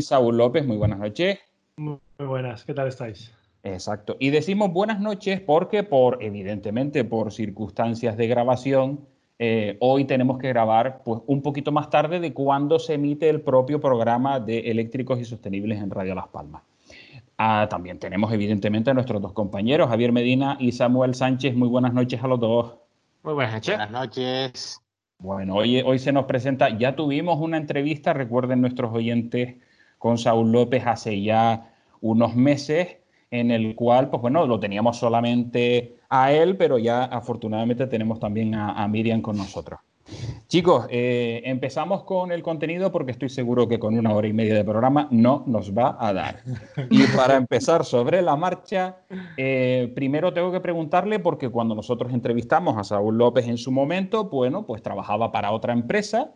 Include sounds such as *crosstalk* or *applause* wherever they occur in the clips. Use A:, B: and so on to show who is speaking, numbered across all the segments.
A: Saúl López, muy buenas noches.
B: Muy buenas, ¿qué tal estáis?
A: Exacto. Y decimos buenas noches porque, por, evidentemente, por circunstancias de grabación, eh, hoy tenemos que grabar pues, un poquito más tarde de cuando se emite el propio programa de Eléctricos y Sostenibles en Radio Las Palmas. Ah, también tenemos, evidentemente, a nuestros dos compañeros, Javier Medina y Samuel Sánchez. Muy buenas noches a los dos.
C: Muy buenas noches.
D: Buenas noches.
A: Bueno, hoy, hoy se nos presenta, ya tuvimos una entrevista, recuerden nuestros oyentes, con Saúl López hace ya unos meses, en el cual, pues bueno, lo teníamos solamente a él, pero ya afortunadamente tenemos también a, Miriam con nosotros. Chicos, eh, empezamos con el contenido porque estoy seguro que con una hora y media de programa no nos va a dar. Y para empezar sobre la marcha, eh, primero tengo que preguntarle porque cuando nosotros entrevistamos a Saúl López en su momento, bueno, pues trabajaba para otra empresa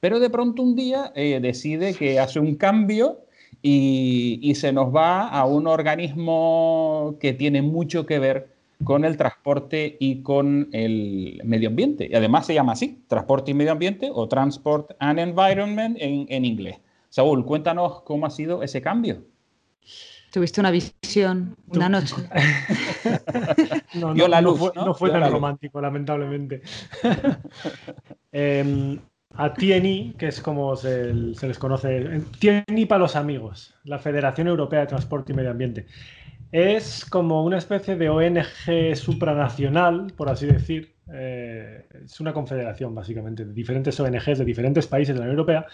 A: pero de pronto un día eh, decide que hace un cambio y, se nos va a un organismo que tiene mucho que ver con el transporte y con el medio ambiente. Y además se llama así, transporte y medio ambiente o Transport and Environment en, inglés. Saúl, cuéntanos cómo ha sido ese cambio.
E: Tuviste una visión una noche. *laughs*
B: no, no, fue, tan romántico, lamentablemente. *laughs* Em, a TNI, que es como se, les conoce, TNI para los amigos, la Federación Europea de Transporte y Medio Ambiente. Es como una especie de ONG supranacional, por así decir. Eh, es una confederación, básicamente, de diferentes ONGs de diferentes países de la Unión Europea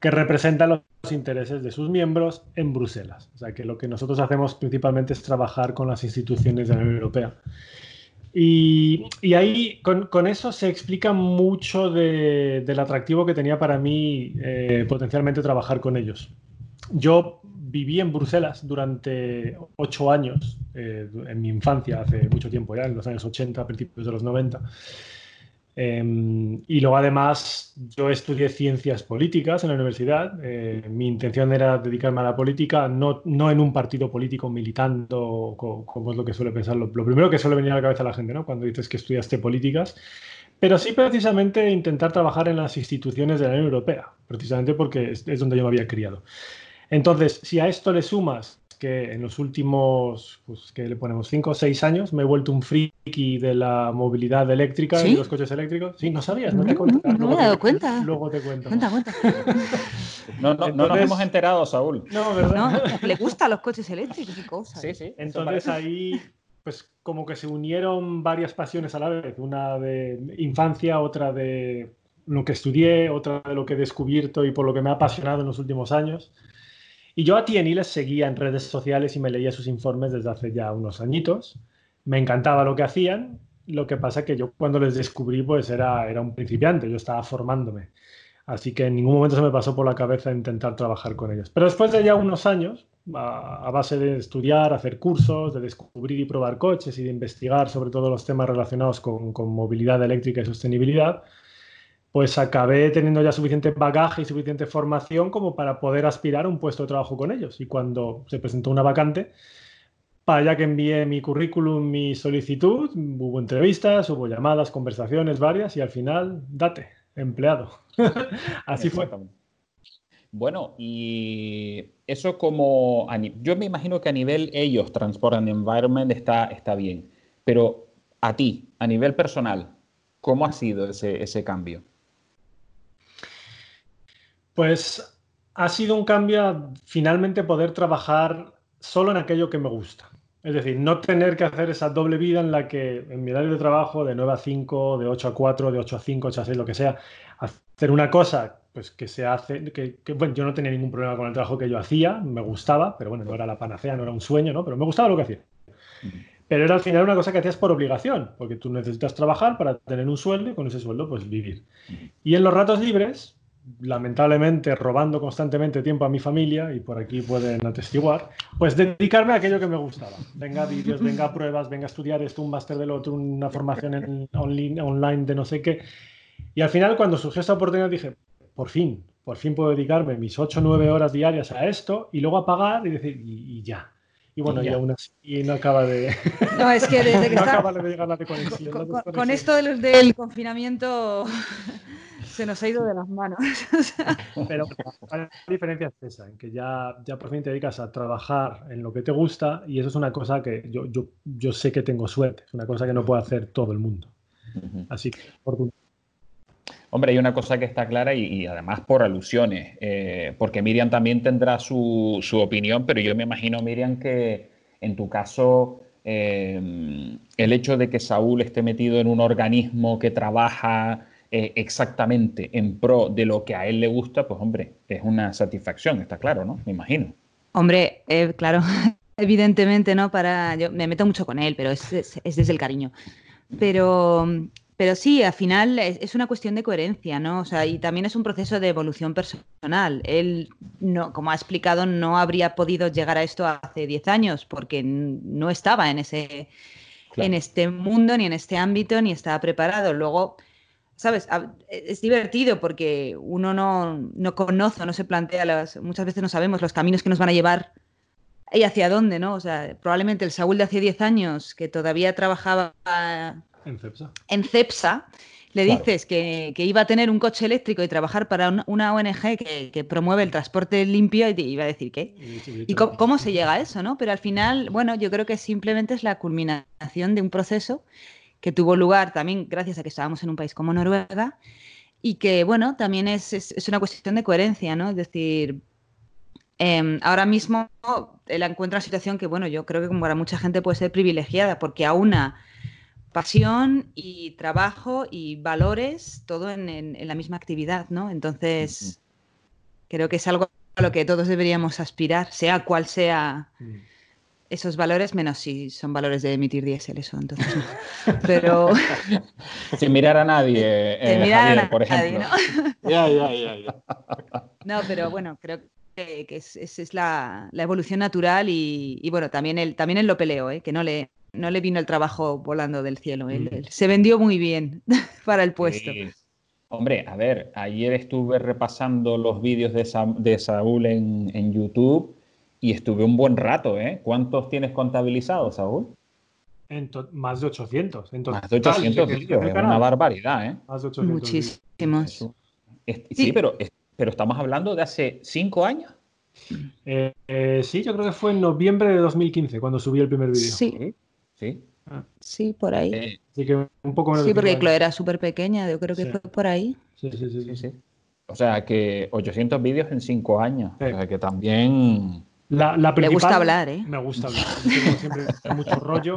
B: que representan los intereses de sus miembros en Bruselas. O sea que lo que nosotros hacemos principalmente es trabajar con las instituciones de la Unión Europea. Y, ahí con, eso se explica mucho del atractivo que tenía para mí eh, potencialmente trabajar con ellos. Yo viví en Bruselas durante ocho años, eh, en mi infancia, hace mucho tiempo ya, en los años 80, principios de los 90. Em, y luego además yo estudié ciencias políticas en la universidad. Eh, mi intención era dedicarme a la política, no, no en un partido político militando, como, es lo que suele pensar, lo, primero que suele venir a la cabeza a la gente, ¿no? Cuando dices que estudiaste políticas, pero sí precisamente intentar trabajar en las instituciones de la Unión Europea, precisamente porque es, es donde yo me había criado. Entonces, si a esto le sumas que en los últimos, pues que le ponemos 5 o 6 años, me he vuelto un friki de la movilidad eléctrica y los coches eléctricos. Sí, no sabías, no, te
E: cuento. No, me he dado cuenta.
B: Luego te cuento.
E: Cuenta, cuenta. *laughs*
A: no, no, no, nos hemos enterado, Saúl.
E: No, ¿verdad? No, le gustan los coches eléctricos y cosas.
B: Sí, sí. Entonces ahí, pues como que se unieron varias pasiones a la vez. Una de infancia, otra de lo que estudié, otra de lo que he descubierto y por lo que me ha apasionado en los últimos años. Y yo a TNI les seguía en redes sociales y me leía sus informes desde hace ya unos añitos. Me encantaba lo que hacían. Lo que pasa que yo cuando les descubrí pues era, era un principiante, yo estaba formándome. Así que en ningún momento se me pasó por la cabeza intentar trabajar con ellos. Pero después de ya unos años, a, base de estudiar, hacer cursos, de descubrir y probar coches y de investigar sobre todo los temas relacionados con, con movilidad eléctrica y sostenibilidad, pues acabé teniendo ya suficiente bagaje y suficiente formación como para poder aspirar a un puesto de trabajo con ellos. Y cuando se presentó una vacante, para allá que envié mi currículum, mi solicitud, hubo entrevistas, hubo llamadas, conversaciones varias y al final, date, empleado. *laughs* Así fue.
A: Bueno, y eso como, yo me imagino que a nivel ellos, Transport and Environment, está, está bien, pero a ti, a nivel personal, ¿cómo ha sido ese, ese cambio?
B: Pues ha sido un cambio finalmente poder trabajar solo en aquello que me gusta. Es decir, no tener que hacer esa doble vida en la que en mi horario de trabajo de 9 a 5, de 8 a 4, de 8 a 5, 8 a 6, lo que sea, hacer una cosa pues que se hace, que, bueno, yo no tenía ningún problema con el trabajo que yo hacía, me gustaba, pero bueno, no era la panacea, no era un sueño, ¿no? Pero me gustaba lo que hacía. Pero era al final una cosa que hacías por obligación, porque tú necesitas trabajar para tener un sueldo y con ese sueldo pues vivir. Y en los ratos libres, lamentablemente robando constantemente tiempo a mi familia, y por aquí pueden atestiguar, pues dedicarme a aquello que me gustaba. Venga vídeos, venga pruebas, venga a estudiar esto, un máster del otro, una formación en online, online de no sé qué. Y al final, cuando surgió esta oportunidad, dije, por fin, por fin puedo dedicarme mis 8 o 9 horas diarias a esto y luego a pagar y decir, y, ya. Y bueno, y, aún así no acaba de.
E: No, es que desde que *laughs*
B: no acaba de llegar la conexión.
E: Con, esto del, del confinamiento Se nos ha ido de las manos. *laughs*
B: Pero la diferencia es esa, en que ya, ya por fin te dedicas a trabajar en lo que te gusta y eso es una cosa que yo, yo, yo sé que tengo suerte, es una cosa que no puede hacer todo el mundo. Así que, por
A: Hombre, hay una cosa que está clara y, además por alusiones, eh, porque Miriam también tendrá su, su, opinión, pero yo me imagino, Miriam, que en tu caso eh, el hecho de que Saúl esté metido en un organismo que trabaja eh, exactamente en pro de lo que a él le gusta, pues hombre, es una satisfacción, está claro, ¿no? Me imagino.
E: Hombre, claro, *laughs* evidentemente, ¿no? Para, yo me meto mucho con él, pero es, es desde el cariño. Pero pero sí, al final es, una cuestión de coherencia, ¿no? O sea, y también es un proceso de evolución personal. Él, no, como ha explicado, no habría podido llegar a esto hace 10 años porque no estaba en, ese, en este mundo, ni en este ámbito, ni estaba preparado. Luego, ¿sabes? Es divertido porque uno no, no conoce, no se plantea, las, muchas veces no sabemos los caminos que nos van a llevar y hacia dónde, ¿no? O sea, probablemente el Saúl de hace 10 años, que todavía trabajaba en CEPSA. le dices que, iba a tener un coche eléctrico y trabajar para una ONG que, promueve el transporte limpio y te iba a decir qué. ¿Y cómo, se llega a eso? ¿no? Pero al final, bueno, yo creo que simplemente es la culminación de un proceso que tuvo lugar también gracias a que estábamos en un país como Noruega y que, bueno, también es, una cuestión de coherencia, ¿no? Es decir, em, ahora mismo él encuentra una situación que, bueno, yo creo que como para mucha gente puede ser privilegiada porque a una pasión y trabajo y valores, todo en, la misma actividad, ¿no? Entonces, creo que es algo a lo que todos deberíamos aspirar, sea cual sea esos valores, menos si son valores de emitir diésel, eso, entonces Pero... *laughs*
A: Sin mirar a nadie, eh, por ejemplo.
E: ¿no? ya, ya, ya, No, pero bueno, creo que, es, es, la, evolución natural y, bueno, también él, también él lo peleó, ¿eh? que no le, no le vino el trabajo volando del cielo. Mm. se vendió muy bien *laughs* para el puesto.
A: Hombre, a ver, ayer estuve repasando los vídeos de, Saúl en, YouTube y estuve un buen rato, ¿eh? ¿Cuántos tienes contabilizados, Saúl?
B: más de 800.
A: más de 800 vídeos, es una barbaridad, ¿eh?
B: Más de 800
E: Muchísimos.
A: Sí, pero, pero estamos hablando de hace cinco años.
B: Eh, eh, sí, yo creo que fue en noviembre de 2015 cuando subí el primer vídeo.
E: Sí.
A: Sí.
E: Ah. Sí, por ahí.
B: Eh, sí, que un poco
E: Sí, porque Chloe era súper pequeña, yo creo que fue por ahí.
B: Sí, sí, sí, sí,
A: O sea, que 800 vídeos en 5 años. O sea, que también
B: la, principal,
E: Me gusta hablar, ¿eh?
B: Me gusta hablar. siempre mucho rollo.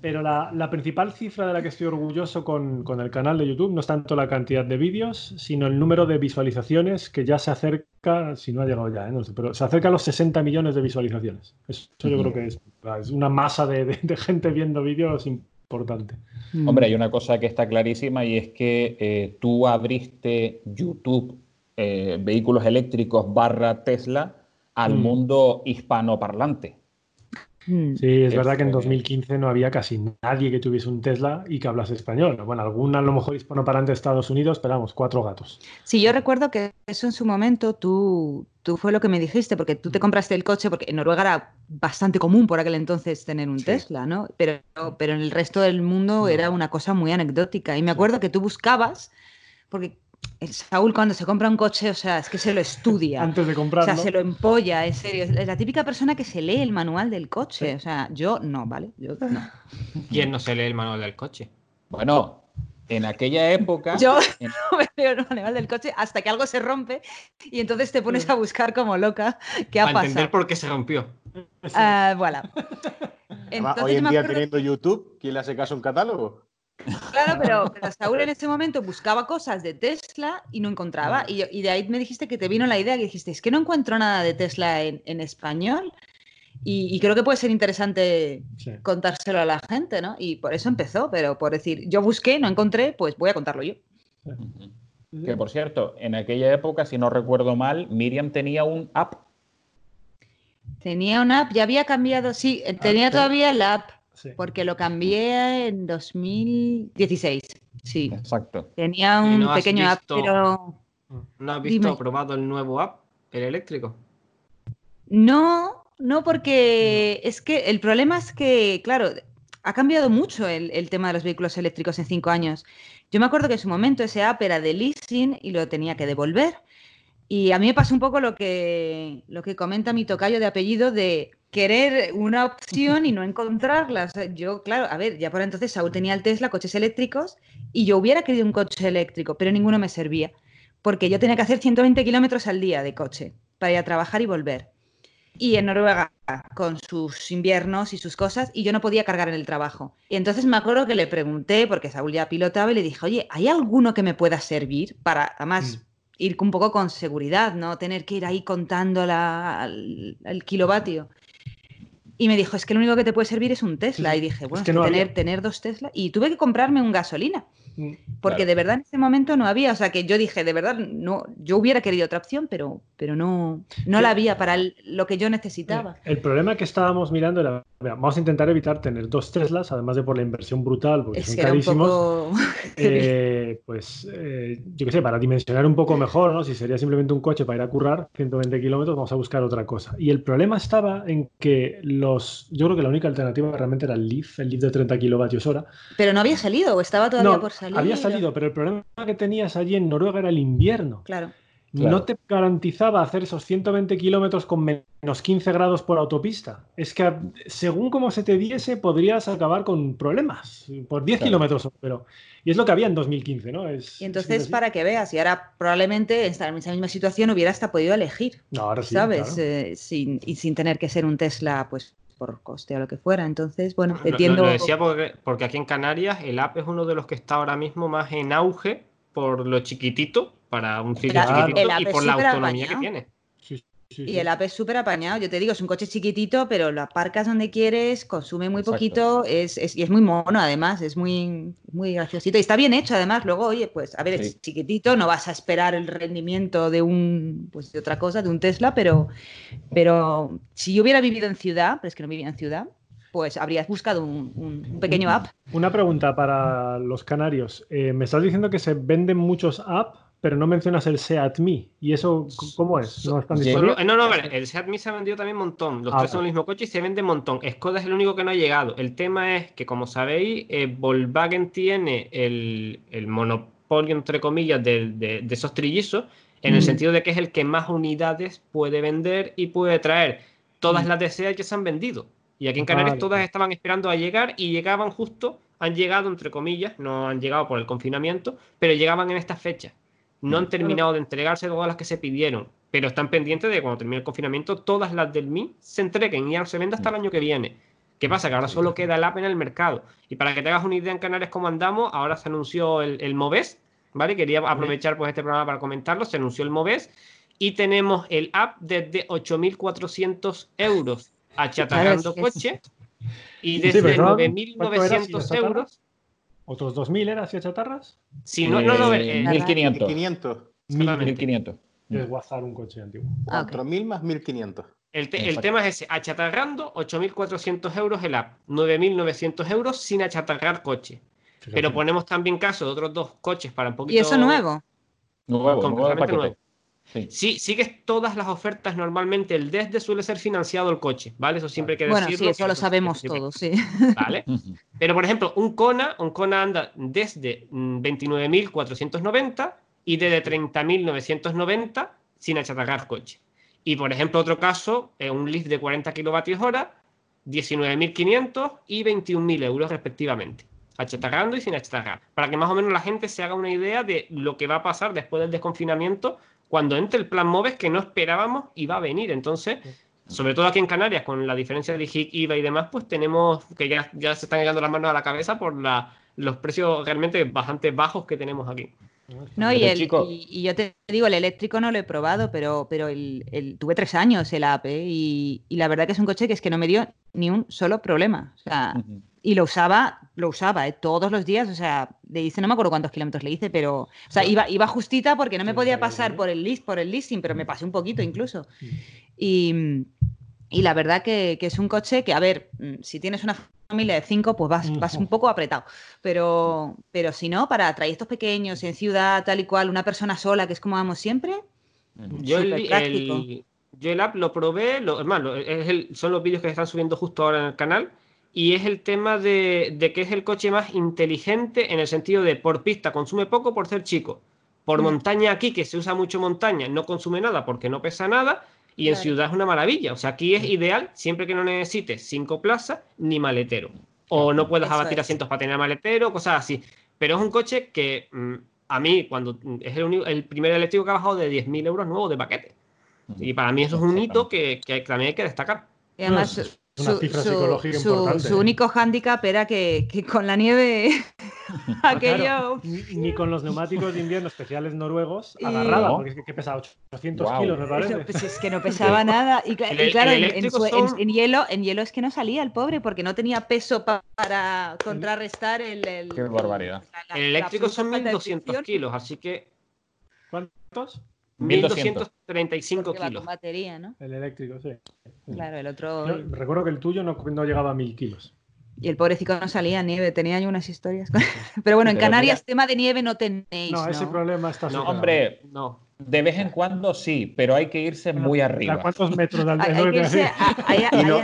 B: Pero la, principal cifra de la que estoy orgulloso con, el canal de YouTube no es tanto la cantidad de vídeos, sino el número de visualizaciones que ya se acerca, si no ha llegado ya, ¿eh? no sé, pero se acerca a los 60 millones de visualizaciones. Eso yo creo que es, una masa de, gente viendo vídeos importante.
A: Mm. Hombre, hay una cosa que está clarísima y es que eh, tú abriste YouTube, eh, vehículos eléctricos barra Tesla al mm. mundo hispanoparlante.
B: Mm. Sí, es verdad que en 2015 no había casi nadie que tuviese un Tesla y que hablase español. Bueno, alguna a lo mejor hispanoparlante de Estados Unidos, pero vamos, cuatro gatos.
E: Sí, yo recuerdo que eso en su momento tú, tú fue lo que me dijiste, porque tú te compraste el coche, porque en Noruega era bastante común por aquel entonces tener un Tesla, ¿no? Pero, pero en el resto del mundo era una cosa muy anecdótica. Y me acuerdo que tú buscabas, porque el Saúl cuando se compra un coche, o sea, es que se lo estudia. *laughs*
B: Antes de comprarlo.
E: O sea, se lo empolla, en serio. Es la típica persona que se lee el manual del coche. O sea, yo no, ¿vale? Yo no. *laughs*
C: ¿Quién no se lee el manual del coche?
A: Bueno, en aquella época. *laughs*
E: Yo no me leo el manual del coche hasta que algo se rompe y entonces te pones a buscar como loca qué ha Para entender
C: por qué se rompió.
E: Uh, voilà.
D: hoy en día teniendo YouTube, ¿quién le hace caso a un catálogo?
E: Claro, *laughs* pero, Saúl en ese momento buscaba cosas de Tesla y no encontraba. Y, de ahí me dijiste que te vino la idea que dijiste, es que no encuentro nada de Tesla en, español. Y, creo que puede ser interesante contárselo a la gente, ¿no? Y por eso empezó, pero por decir, yo busqué, no encontré, pues voy a contarlo yo.
A: Que por cierto, en aquella época, si no recuerdo mal, Miriam tenía un app.
E: Tenía una app, ya había cambiado, sí, tenía todavía la app porque lo cambié en 2016. Sí.
A: Exacto.
E: Tenía un pequeño app, pero.
C: ¿No has visto probado el nuevo app, el eléctrico?
E: No, no, porque es que el problema es que, claro, ha cambiado mucho el, tema de los vehículos eléctricos en cinco años. Yo me acuerdo que en su momento ese app era de leasing y lo tenía que devolver. Y a mí me pasa un poco lo que, lo que comenta mi tocayo de apellido de querer una opción y no *laughs* encontrarla. yo, claro, a ver, ya por entonces Saúl tenía el Tesla, coches eléctricos, y yo hubiera querido un coche eléctrico, pero ninguno me servía, porque yo tenía que hacer 120 kilómetros al día de coche para ir a trabajar y volver. Y en Noruega, con sus inviernos y sus cosas, y yo no podía cargar en el trabajo. Y entonces me acuerdo que le pregunté, porque Saúl ya pilotaba, y le dije, oye, ¿hay alguno que me pueda servir para, además, mm. ir un poco con seguridad, no tener que ir ahí contando la, el kilovatio? Y me dijo, es que lo único que te puede servir es un Tesla. Y dije, bueno, tener, tener dos Tesla. Y tuve que comprarme un gasolina. Mm, porque de verdad en ese momento no había, o sea que yo dije, de verdad, no, yo hubiera querido otra opción, pero, pero no, no la había para lo que yo necesitaba.
B: El, problema que estábamos mirando era, vamos a intentar evitar tener dos Teslas, además de por la inversión brutal, porque son carísimos. *laughs* Eh, pues eh, yo qué sé, para dimensionar un poco mejor, ¿no? Si sería simplemente un coche para ir a currar 120 kilómetros, vamos a buscar otra cosa. Y el problema estaba en que los, yo creo que la única alternativa realmente era el Leaf, el Leaf de 30 kilovatios hora.
E: Pero no había salido o estaba todavía por salir.
B: Había salido, pero el problema que tenías allí en Noruega era el invierno.
E: Claro.
B: No te garantizaba hacer esos 120 kilómetros con menos 15 grados por autopista. Es que según como se te diese, podrías acabar con problemas por 10 kilómetros. Pero, y es lo que había en 2015, ¿no?
E: y entonces, para que veas, y ahora probablemente en esa misma situación hubiera hasta podido elegir.
B: No, ahora sí.
E: ¿Sabes? Eh, sin, y sin tener que ser un Tesla, pues por coste o lo que fuera. Entonces, bueno, entiendo.
C: Lo, decía porque, porque, aquí en Canarias el app es uno de los que está ahora mismo más en auge por lo chiquitito para un sitio chiquitito y por la autonomía que tiene
E: y el app es súper apañado. Yo te digo, es un coche chiquitito, pero lo aparcas donde quieres, consume muy poquito es, y es muy mono además, es muy, muy graciosito. Y está bien hecho además. Luego, oye, pues a ver, es chiquitito, no vas a esperar el rendimiento de un, pues de otra cosa, de un Tesla, pero, pero si yo hubiera vivido en ciudad, pero es que no vivía en ciudad, pues habrías buscado un, pequeño app.
B: Una pregunta para los canarios. Eh, me estás diciendo que se venden muchos apps pero no mencionas el Seat Me. ¿Y eso cómo es?
C: ¿No están disponibles? No, no, el Seat Me se ha vendido también un montón. Los ah, tres son el mismo coche y se vende un montón. Skoda es el único que no ha llegado. El tema es que, como sabéis, eh, Volkswagen tiene el, monopolio, entre comillas, de, esos trillizos, en el mm. sentido de que es el que más unidades puede vender y puede traer. Todas mm. las de Seat que se han vendido. Y aquí en Canarias todas estaban esperando a llegar y llegaban justo, han llegado, entre comillas, no han llegado por el confinamiento, pero llegaban en estas fechas no han terminado de entregarse todas las que se pidieron, pero están pendientes de cuando termine el confinamiento, todas las del MI se entreguen y se venda hasta el año que viene. ¿Qué pasa? Que ahora solo queda el app en el mercado. Y para que te hagas una idea en Canarias cómo andamos, ahora se anunció el, el Moves, ¿vale? Quería aprovechar pues, este programa para comentarlo. Se anunció el Moves y tenemos el app desde 8.400 euros achatarrando coche y desde 9.900 euros
B: ¿Otros 2.000 era hacia chatarras?
C: Sí, no, no, no.
A: 1.500.
D: 1.500.
A: 1.500.
B: Es guazar un coche antiguo.
D: 4.000 más 1.500.
C: El, el tema es ese, achatarrando 8.400 euros el app, 9.900 euros sin achatarrar coche. Pero ponemos también caso de otros dos coches para un poquito...
E: ¿Y eso nuevo?
A: Nuevo, nuevo paquete.
C: Sí. sigues todas las ofertas normalmente. El desde suele ser financiado el coche, ¿vale? Eso siempre hay que decirlo.
E: Bueno, sí, eso lo sabemos todos, sí. *laughs*
C: ¿Vale? Pero, por ejemplo, un Kona, un Kona anda desde 29.490 mm, y desde 30.990 sin achatarrar coche. Y, por ejemplo, otro caso, un Leaf de 40 kilovatios hora, 19.500 y 21.000 euros respectivamente. Achatarrando y sin achatarrar. Para que más o menos la gente se haga una idea de lo que va a pasar después del desconfinamiento cuando entre el plan MOVES que no esperábamos iba a venir. Entonces, sobre todo aquí en Canarias, con la diferencia de HIC, IVA y demás, pues tenemos que ya, ya se están llegando las manos a la cabeza por la, los precios realmente bastante bajos que tenemos aquí.
E: No, y, el, y, yo te digo, el eléctrico no lo he probado, pero, pero el, tuve tres años el AP y, y, la verdad que es un coche que es que no me dio ni un solo problema. O sea, y lo usaba, lo usaba ¿eh? todos los días, o sea, le hice, no me acuerdo cuántos kilómetros le hice, pero, o sea, iba, iba justita porque no me podía pasar por el list, por el listing, pero me pasé un poquito incluso. Y, y la verdad que, que, es un coche que, a ver, mm, si tienes una familia de cinco, pues vas, vas un poco apretado, pero, pero si no, para trayectos pequeños, en ciudad, tal y cual, una persona sola, que es como vamos siempre,
C: yo el, yo el app lo probé, lo, es más, son los vídeos que están subiendo justo ahora en el canal y es el tema de, que es el coche más inteligente en el sentido de por pista consume poco por ser chico. Por mm. montaña aquí, que se usa mucho montaña, no consume nada porque no pesa nada. Y en ciudad es una maravilla. O sea, aquí es ideal siempre que no necesites cinco plazas ni maletero. O no puedas abatir asientos para tener maletero, cosas así. Pero es un coche que mm, a mí, cuando es el, el primer eléctrico que ha bajado de 10.000 euros nuevo de paquete. Y para mí eso es un hito que, que también hay que destacar.
E: Y además, una cifra psicológica importante. Su único hándicap era que, con la nieve *laughs* aquello...
B: ni, con los neumáticos de invierno especiales noruegos agarraba, porque es que, pesaba 800 kilos, me parece.
E: pues es que no *laughs* pesaba nada. Y, claro, en, hielo, en hielo es que no salía el pobre, porque no tenía peso para contrarrestar el...
A: Qué barbaridad.
C: el eléctrico son 1200 kilos, así que...
B: ¿Cuántos?
C: 1235 kilos.
E: batería, ¿no?
B: El eléctrico, sí.
E: Claro, el otro.
B: recuerdo que el tuyo no, llegaba a 1000 kilos.
E: Y el pobrecito no salía nieve, tenía yo unas historias. *laughs* Pero bueno, en Canarias tema de nieve no tenéis.
B: No, ese problema está
A: No, hombre, no. De vez en cuando sí, pero hay que irse muy arriba.
B: ¿A cuántos *laughs* metros de
D: altura?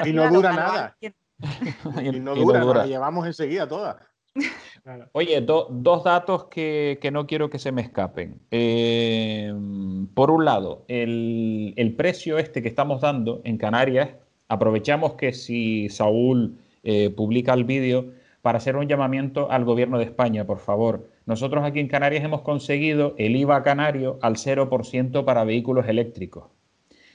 D: y, no, dura nada. *laughs* y no dura, la llevamos enseguida todas.
A: Oye, dos datos que, no quiero que se me escapen. Eh, por un lado, el, precio este que estamos dando en Canarias, aprovechamos que si Saúl eh, publica el vídeo para hacer un llamamiento al gobierno de España, por favor. Nosotros aquí en Canarias hemos conseguido el IVA canario al 0% para vehículos eléctricos.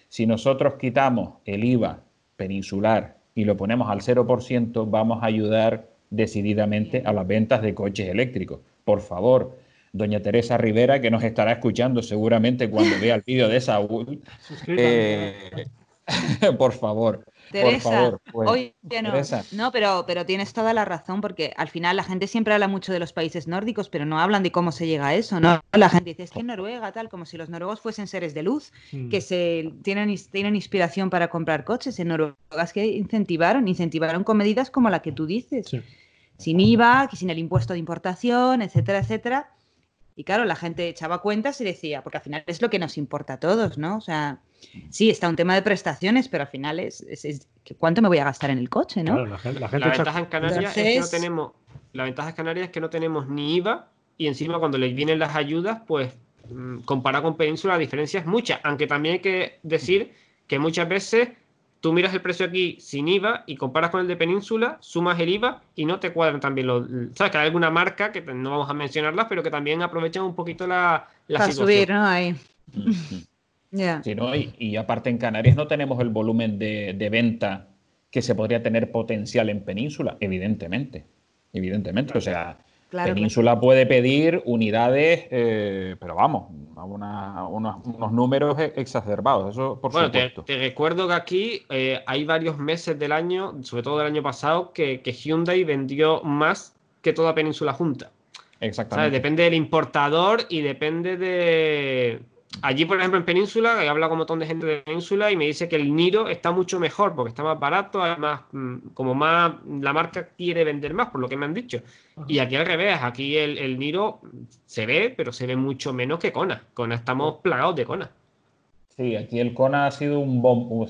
A: Si nosotros quitamos el IVA peninsular y lo ponemos al 0%, vamos a ayudar decididamente a las ventas de coches eléctricos. Por favor, doña Teresa Rivera, que nos estará escuchando seguramente cuando vea el *laughs* vídeo de Saúl, eh, *laughs* por favor.
E: Teresa, pues, no, no, pero, pero tienes toda la razón, porque al final la gente siempre habla mucho de los países nórdicos, pero no hablan de cómo se llega a eso, ¿no? La gente dice, es que en Noruega, tal, como si los noruegos fuesen seres de luz, mm. que se tienen, tienen inspiración para comprar coches. En Noruega es que incentivaron, incentivaron con medidas como la que tú dices. Sí sin IVA, sin el impuesto de importación, etcétera, etcétera. Y claro, la gente echaba cuentas y decía, porque al final es lo que nos importa a todos, ¿no? O sea, sí, está un tema de prestaciones, pero al final es, ¿cuánto me voy a gastar en el coche, no?
C: la, ventaja en Canarias es que no tenemos, la ventaja en Canarias es que no tenemos ni IVA y encima cuando les vienen las ayudas, pues mm, comparado con Península la diferencia es mucha, aunque también hay que decir que muchas veces tú miras el precio aquí sin IVA y comparas con el de Península, sumas el IVA y no te cuadran también los. ¿Sabes? Que hay alguna marca que no vamos a mencionarlas, pero que también aprovechan un poquito la, la
E: Para subir, ¿no? Ahí.
A: sí, ¿no? Y, aparte en Canarias no tenemos el volumen de, de, venta que se podría tener potencial en Península, evidentemente. Evidentemente. O sea, Península puede pedir unidades, eh, pero vamos, unos, números e-, exacerbados, eso por bueno,
C: supuesto. Te, recuerdo que aquí eh, hay varios meses del año, sobre todo del año pasado, que, Hyundai vendió más que toda Península junta.
A: Exactamente.
C: Depende del importador y depende de, Allí, por ejemplo, en Península, he hablado con un montón de gente de Península y me dice que el Niro está mucho mejor porque está más barato, además, mm, como más la marca quiere vender más, por lo que me han dicho. Y aquí al revés, aquí el, Niro se ve, pero se ve mucho menos que Kona. Kona estamos plagados de Kona.
A: Sí, aquí el Kona ha sido un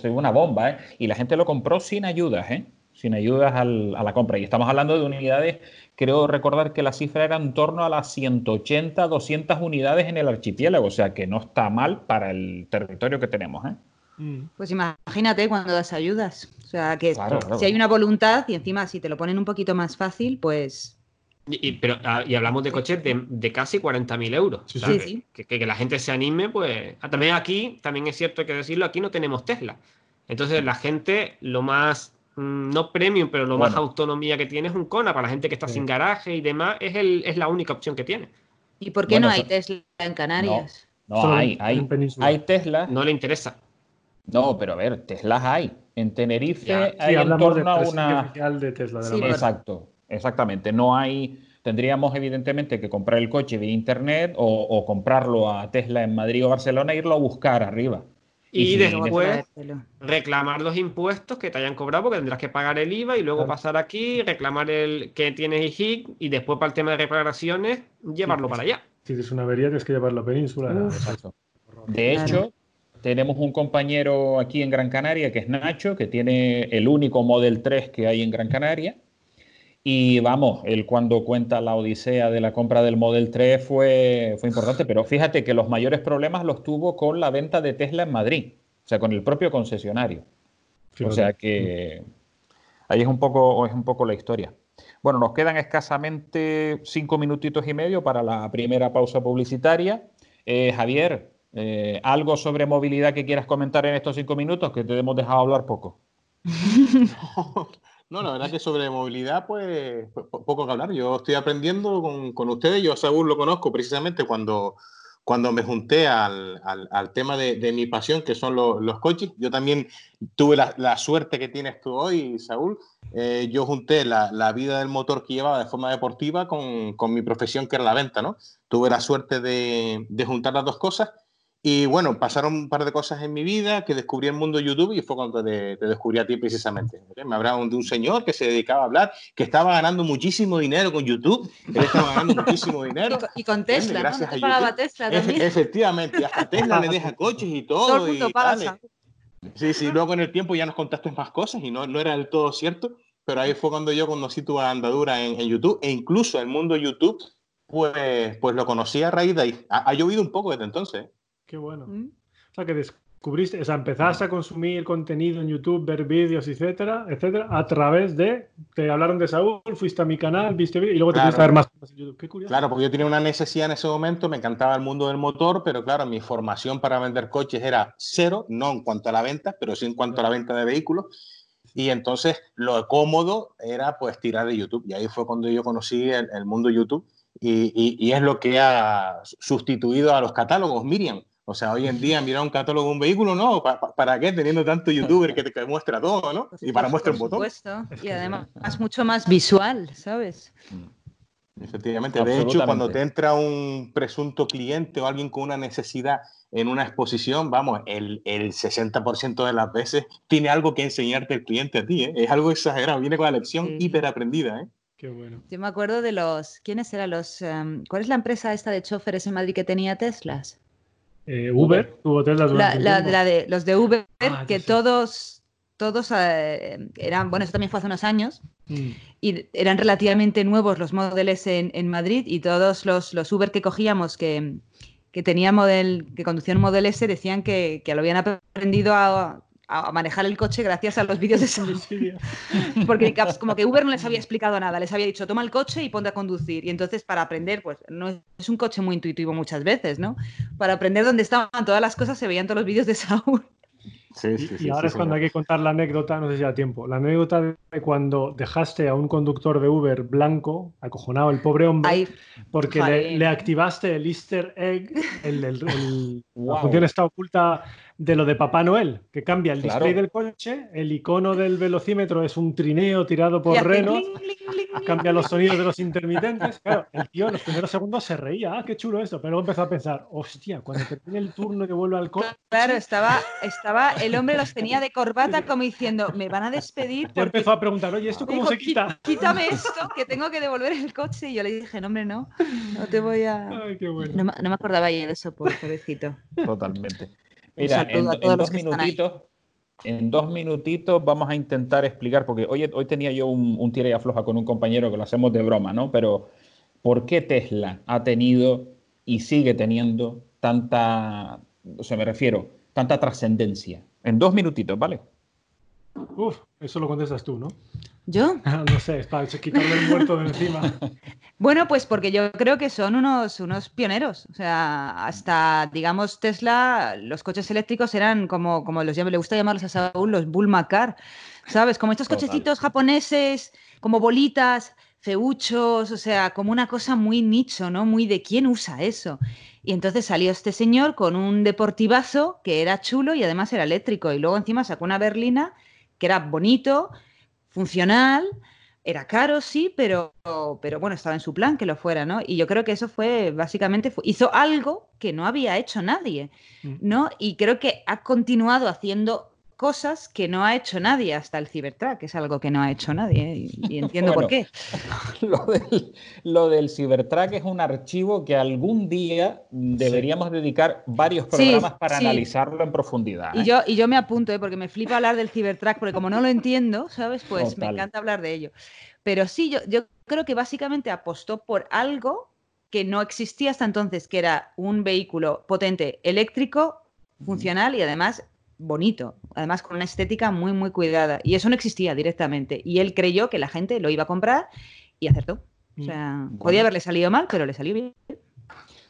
A: una bomba, ¿eh? Y la gente lo compró sin ayudas, ¿eh? Sin ayudas a la compra. Y estamos hablando de unidades creo recordar que la cifra era en torno a las 180, 200 unidades en el archipiélago, o sea que no está mal para el territorio que tenemos. ¿eh?
E: Mm. Pues imagínate cuando das ayudas. O sea, que si hay una voluntad y encima si te lo ponen un poquito más fácil, pues...
C: Y, pero, ah, y hablamos de coches de, de casi 40.000 euros. Sí, sí. Que, que, la gente se anime, pues... Ah, también aquí, también es cierto hay que decirlo, aquí no tenemos Tesla. Entonces la gente lo más Mm, no premium, pero lo más autonomía que tiene es un Kona. Para la gente que está sin garaje y demás, es, el, es la única opción que tiene.
E: ¿Y por qué no hay Tesla en Canarias?
A: No, hay, hay, hay Tesla.
C: No le interesa.
A: No, pero a ver, Teslas hay. En Tenerife hay en torno a una.
B: de Tesla.
A: Exacto, exactamente. No hay. Tendríamos evidentemente que comprar el coche vía internet o, o comprarlo a Tesla en Madrid o Barcelona e irlo a buscar arriba.
C: Y, después reclamar los impuestos que te hayan cobrado, porque tendrás que pagar el IVA y luego pasar aquí, reclamar el que tienes IHIC y después para el tema de reparaciones, llevarlo para allá.
B: Si es una avería, tienes que llevarlo a península.
A: De hecho, tenemos un compañero aquí en Gran Canaria que es Nacho, que tiene el único Model 3 que hay en Gran Canaria. Y vamos, él cuando cuenta la odisea de la compra del Model 3 fue, fue importante, pero fíjate que los mayores problemas los tuvo con la venta de Tesla en Madrid, o sea, con el propio concesionario. O sea que ahí es un poco, es un poco la historia. Bueno, nos quedan escasamente cinco minutitos y medio para la primera pausa publicitaria. Eh, Javier, eh, ¿algo sobre movilidad que quieras comentar en estos cinco minutos? Que te hemos dejado hablar poco. *laughs* *laughs*
D: No, la verdad que sobre movilidad, pues poco que hablar. Yo estoy aprendiendo con, ustedes. Yo a Saúl lo conozco precisamente cuando, cuando me junté al, tema de, mi pasión, que son los coches. Yo también tuve la, suerte que tienes tú hoy, Saúl. Eh, yo junté la, vida del motor que llevaba de forma deportiva con, mi profesión, que era la venta, ¿no? Tuve la suerte de, de juntar las dos cosas y bueno, pasaron un par de cosas en mi vida que descubrí el mundo YouTube y fue cuando te, descubrí a ti precisamente. Me hablaron de un señor que se dedicaba a hablar, que estaba ganando muchísimo dinero con YouTube. Él estaba ganando *laughs* muchísimo dinero.
E: Y con, Tesla,
D: Gracias ¿no? pagaba Tesla también. efectivamente, hasta Tesla le deja coches y todo. todo el mundo paga Sí, sí, luego en el tiempo ya nos contaste más cosas y no, no era del todo cierto, pero ahí fue cuando yo conocí tu andadura en, en YouTube e incluso el mundo YouTube, pues, pues lo conocí a raíz de ahí. Ha, ha llovido un poco desde entonces.
B: Qué bueno. ¿Mm? O sea, que descubriste, o sea, empezaste a consumir contenido en YouTube, ver vídeos, etcétera, etcétera, a través de, te hablaron de Saúl, fuiste a mi canal, viste vídeos y luego te fuiste a ver más cosas en YouTube. Qué curioso.
D: Claro, porque yo tenía una necesidad en ese momento, me encantaba el mundo del motor, pero claro, mi formación para vender coches era cero, no en cuanto a la venta, pero sí en cuanto a la venta de vehículos. Y entonces lo cómodo era pues tirar de YouTube. Y ahí fue cuando yo conocí el, el mundo YouTube. Y, y, es lo que ha sustituido a los catálogos, Miriam. O sea, hoy en día mirar un catálogo de un vehículo, no, ¿para, qué? Teniendo tanto youtuber que te muestra todo, ¿no? Y para muestra un botón.
E: Y además es mucho más visual, ¿sabes?
D: Mm. Efectivamente. De hecho, cuando te entra un presunto cliente o alguien con una necesidad en una exposición, vamos, el, el 60% de las veces tiene algo que enseñarte el cliente a ti, ¿eh? Es algo exagerado, viene con la lección hiper aprendida, ¿eh?
B: Qué bueno.
E: Yo me acuerdo de los, ¿quiénes eran los, em, cuál es la empresa esta de choferes en Madrid que tenía Teslas?
B: Eh, Uber, tuvo Tesla
E: la, la, de los de Uber, ah, que todos, todos eh, eran, bueno, eso también fue hace unos años, mm. y eran relativamente nuevos los modelos en, en Madrid y todos los, los, Uber que cogíamos que, que tenía model, que conducían Model S decían que, que lo habían aprendido a, a manejar el coche gracias a los vídeos de *laughs* Saúl. Porque como que Uber no les había explicado nada, les había dicho, toma el coche y ponte a conducir. Y entonces para aprender, pues no es un coche muy intuitivo muchas veces, ¿no? Para aprender dónde estaban todas las cosas se veían todos los vídeos de Saúl.
B: Sí, sí, y, ahora es cuando hay que contar la anécdota, no sé si da tiempo, la anécdota de cuando dejaste a un conductor de Uber blanco, acojonado el pobre hombre, porque le, activaste el easter egg, el, la función está oculta de lo de Papá Noel, que cambia el display del coche, el icono del velocímetro es un trineo tirado por Reno, cambia los sonidos de los intermitentes. Claro, el tío en los primeros segundos se reía, ah, qué chulo eso, pero luego empezó a pensar, hostia, cuando termine el turno que vuelva al coche.
E: Claro, estaba, estaba, el hombre los tenía de corbata como diciendo, me van a despedir.
B: Ya empezó a preguntar, oye, ¿esto cómo se quita?
E: Quítame esto, que tengo que devolver el coche. Y yo le dije, no, hombre, no, no te voy a.
B: Ay, qué bueno.
E: no, me acordaba ya de eso, pobrecito.
A: Totalmente. Mira, en, dos minutitos, en dos minutitos vamos a intentar explicar, porque hoy, hoy tenía yo un, un tira y afloja con un compañero que lo hacemos de broma, ¿no? Pero, ¿por qué Tesla ha tenido y sigue teniendo tanta, o sea, me refiero, tanta trascendencia? En dos minutitos, ¿vale?
B: Uf, eso lo contestas tú, ¿no?
E: ¿Yo? *laughs*
B: no sé, es para quitarle el muerto de encima. *laughs*
E: Bueno, pues porque yo creo que son unos, unos pioneros. O sea, hasta, digamos, Tesla, los coches eléctricos eran como, como los, le gusta llamarlos a Saúl, los Bull Macar, ¿sabes? Como estos cochecitos japoneses, como bolitas, feuchos, o sea, como una cosa muy nicho, ¿no? Muy de quién usa eso. Y entonces salió este señor con un deportivazo que era chulo y además era eléctrico. Y luego encima sacó una berlina que era bonito, funcional, era caro, sí, pero, pero bueno, estaba en su plan que lo fuera, ¿no? Y yo creo que eso fue, básicamente, hizo algo que no había hecho nadie, mm. ¿no? Y creo que ha continuado haciendo cosas que no ha hecho nadie hasta el Cybertruck, que es algo que no ha hecho nadie y, entiendo por qué. *laughs*
A: Lo del, lo del, Cybertruck es un archivo que algún día deberíamos dedicar varios programas para analizarlo en profundidad.
E: Y, ¿eh? yo, y yo me apunto, ¿eh? porque me flipa hablar del Cybertruck, porque como no lo entiendo, ¿sabes? Pues me encanta hablar de ello. Pero sí, yo, yo creo que básicamente apostó por algo que no existía hasta entonces, que era un vehículo potente eléctrico, funcional y además bonito, además con una estética muy, muy cuidada. Y eso no existía directamente. Y él creyó que la gente lo iba a comprar y acertó. O sea, podía haberle salido mal, pero le salió bien.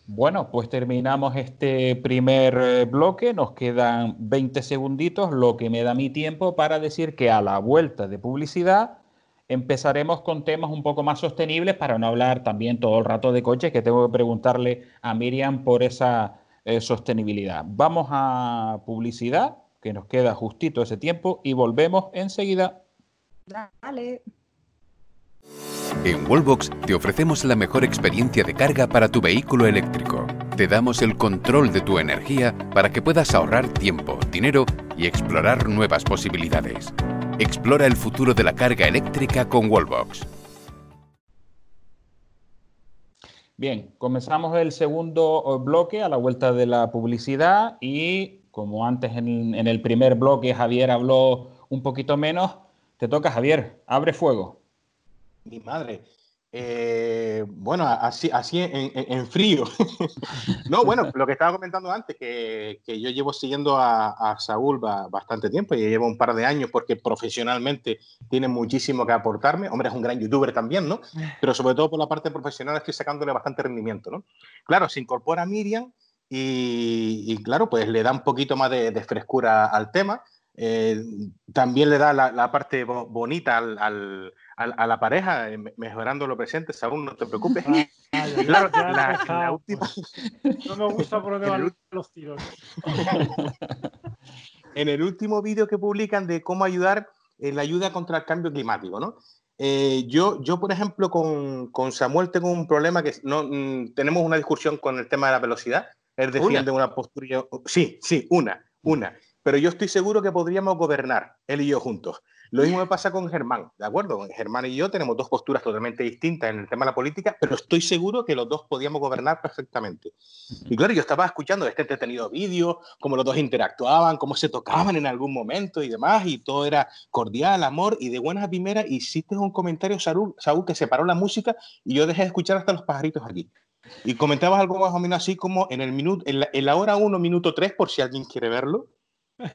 A: Bueno, pues terminamos este primer eh, bloque, nos quedan 20 segunditos, lo que me da mi tiempo para decir que a la vuelta de publicidad empezaremos con temas un poco más sostenibles para no hablar también todo el rato de coches, que tengo que preguntarle a Miriam por esa eh, sostenibilidad. Vamos a publicidad, que nos queda justito ese tiempo, y volvemos enseguida.
E: Dale.
F: En Wallbox te ofrecemos la mejor experiencia de carga para tu vehículo eléctrico. Te damos el control de tu energía para que puedas ahorrar tiempo, dinero y explorar nuevas posibilidades. Explora el futuro de la carga eléctrica con Wallbox.
A: Bien, comenzamos el segundo eh, bloque a la vuelta de la publicidad y como antes en, en el primer bloque Javier habló un poquito menos, te toca Javier, abre fuego.
D: Mi madre. Eh, bueno, así, así en, frío. *laughs* no, bueno, lo que estaba comentando antes, que, que yo llevo siguiendo a, Saúl bastante tiempo, y llevo un par de años porque profesionalmente tiene muchísimo que aportarme. Hombre, es un gran youtuber también, ¿no? *laughs* Pero sobre todo por la parte profesional estoy sacándole bastante rendimiento, ¿no? Claro, se incorpora Miriam y, claro, pues le da un poquito más de, frescura al tema. Eh, también le da la, parte bonita al a, la pareja, eh, mejorando lo presente, aún no te preocupes. Ah, claro, *laughs* la, última...
B: No me gusta por dónde van los tiros. *laughs*
D: en el último vídeo que publican de cómo ayudar en la ayuda contra el cambio climático, ¿no? Eh, yo, yo, por ejemplo, con, con, Samuel tengo un problema que no mm, tenemos una discusión con el tema de la velocidad. Él defiende ¿Una? una postura. Sí, sí, una, una. Pero yo estoy seguro que podríamos gobernar, él y yo juntos. Lo mismo me pasa con Germán, ¿de acuerdo? Germán y yo tenemos dos posturas totalmente distintas en el tema de la política, pero estoy seguro que los dos podíamos gobernar perfectamente. Y claro, yo estaba escuchando este entretenido vídeo, cómo los dos interactuaban, cómo se tocaban en algún momento y demás, y todo era cordial, amor, y de buenas a primeras hiciste un comentario, Saúl, Saúl, que separó la música y yo dejé de escuchar hasta los pajaritos aquí. Y comentabas algo más o menos así como en, el minuto, en, la, en la hora 1, minuto 3, por si alguien quiere verlo,